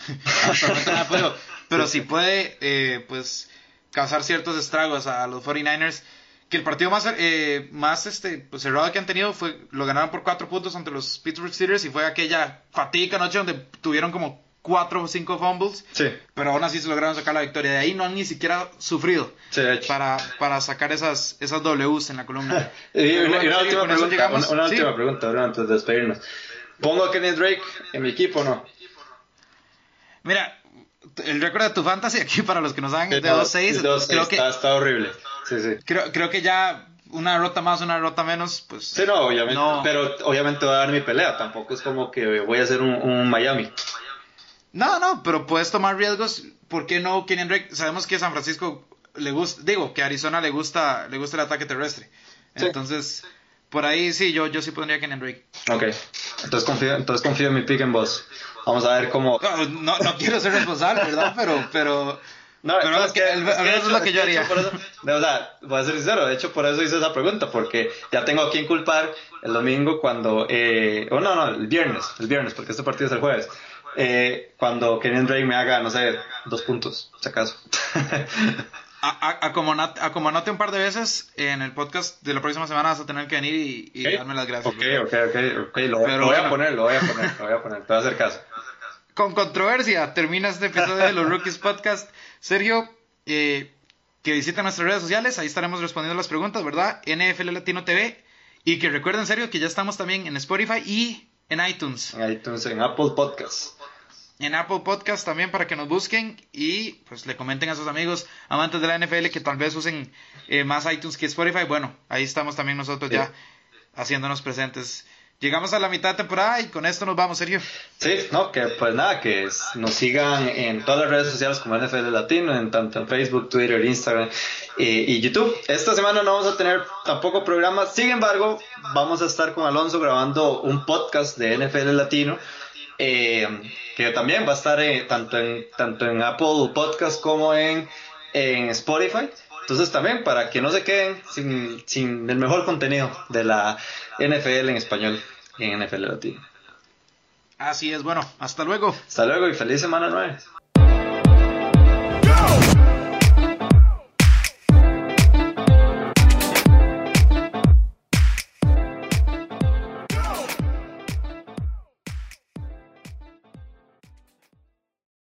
pero si puede, eh, pues causar ciertos estragos a los 49ers. Que el partido más, eh, más este, pues, cerrado que han tenido fue, lo ganaron por cuatro puntos ante los Pittsburgh Steelers y fue aquella fatídica noche donde tuvieron como cuatro o cinco fumbles. Sí. Pero aún así se lograron sacar la victoria. De ahí no han ni siquiera sufrido para, para sacar esas, esas Ws en la columna. y una, última pregunta, una, última pregunta, antes de despedirnos. ¿Pongo a Kenny Drake en mi equipo o no? Mira, el récord de tu fantasy aquí para los que nos saben de 2-6. Creo que está, horrible. Sí, sí. Creo, creo que ya una rota más, una rota menos, pues. Sí, no, obviamente. Pero obviamente voy a dar mi pelea. Tampoco es como que voy a hacer un, Miami. No, no, pero puedes tomar riesgos. ¿Por qué no Kenny Drake? Sabemos que San Francisco le gusta, digo, que a Arizona le gusta, le gusta el ataque terrestre. Entonces, por ahí sí, yo, yo sí pondría Kenny Drake. Ok. Entonces confío, entonces confío en mi pick and boss. Vamos a ver cómo. No, no, quiero ser responsable, ¿verdad? Pero, pero. No, pero es, que, es, lo que yo haría. o sea, voy a ser sincero, de hecho por eso hice esa pregunta, porque ya tengo a quien culpar el domingo cuando, eh, o no, no, el viernes, el viernes, porque este partido es el jueves, eh, cuando Kenny Drake me haga, no sé, dos puntos, si acaso. A, a, como anote un par de veces en el podcast de la próxima semana vas a tener que venir y, darme las gracias. Ok, ok, ok, okay. Lo, lo, voy a poner, lo voy a poner, lo voy a poner, te voy a hacer caso con controversia termina este episodio de los Rookies Podcast. Sergio, eh, que visiten nuestras redes sociales, ahí estaremos respondiendo las preguntas, ¿verdad? NFL Latino TV. Y que recuerden, Sergio, que ya estamos también en Spotify y en iTunes. En iTunes, en Apple Podcast. En Apple Podcast también para que nos busquen y pues le comenten a sus amigos amantes de la NFL que tal vez usen eh, más iTunes que Spotify. Bueno, ahí estamos también nosotros ya haciéndonos presentes. Llegamos a la mitad de temporada y con esto nos vamos, Sergio. Sí, no, que pues nada, que nos sigan en todas las redes sociales como NFL Latino, en tanto en Facebook, Twitter, Instagram y YouTube. Esta semana no vamos a tener tampoco programas, sin embargo, vamos a estar con Alonso grabando un podcast de NFL Latino. Eh, que también va a estar eh, tanto, en, tanto en Apple Podcast como en, en Spotify. Entonces también para que no se queden sin, sin el mejor contenido de la NFL en español y en NFL latino. Así es, bueno, hasta luego. Hasta luego y feliz semana 9.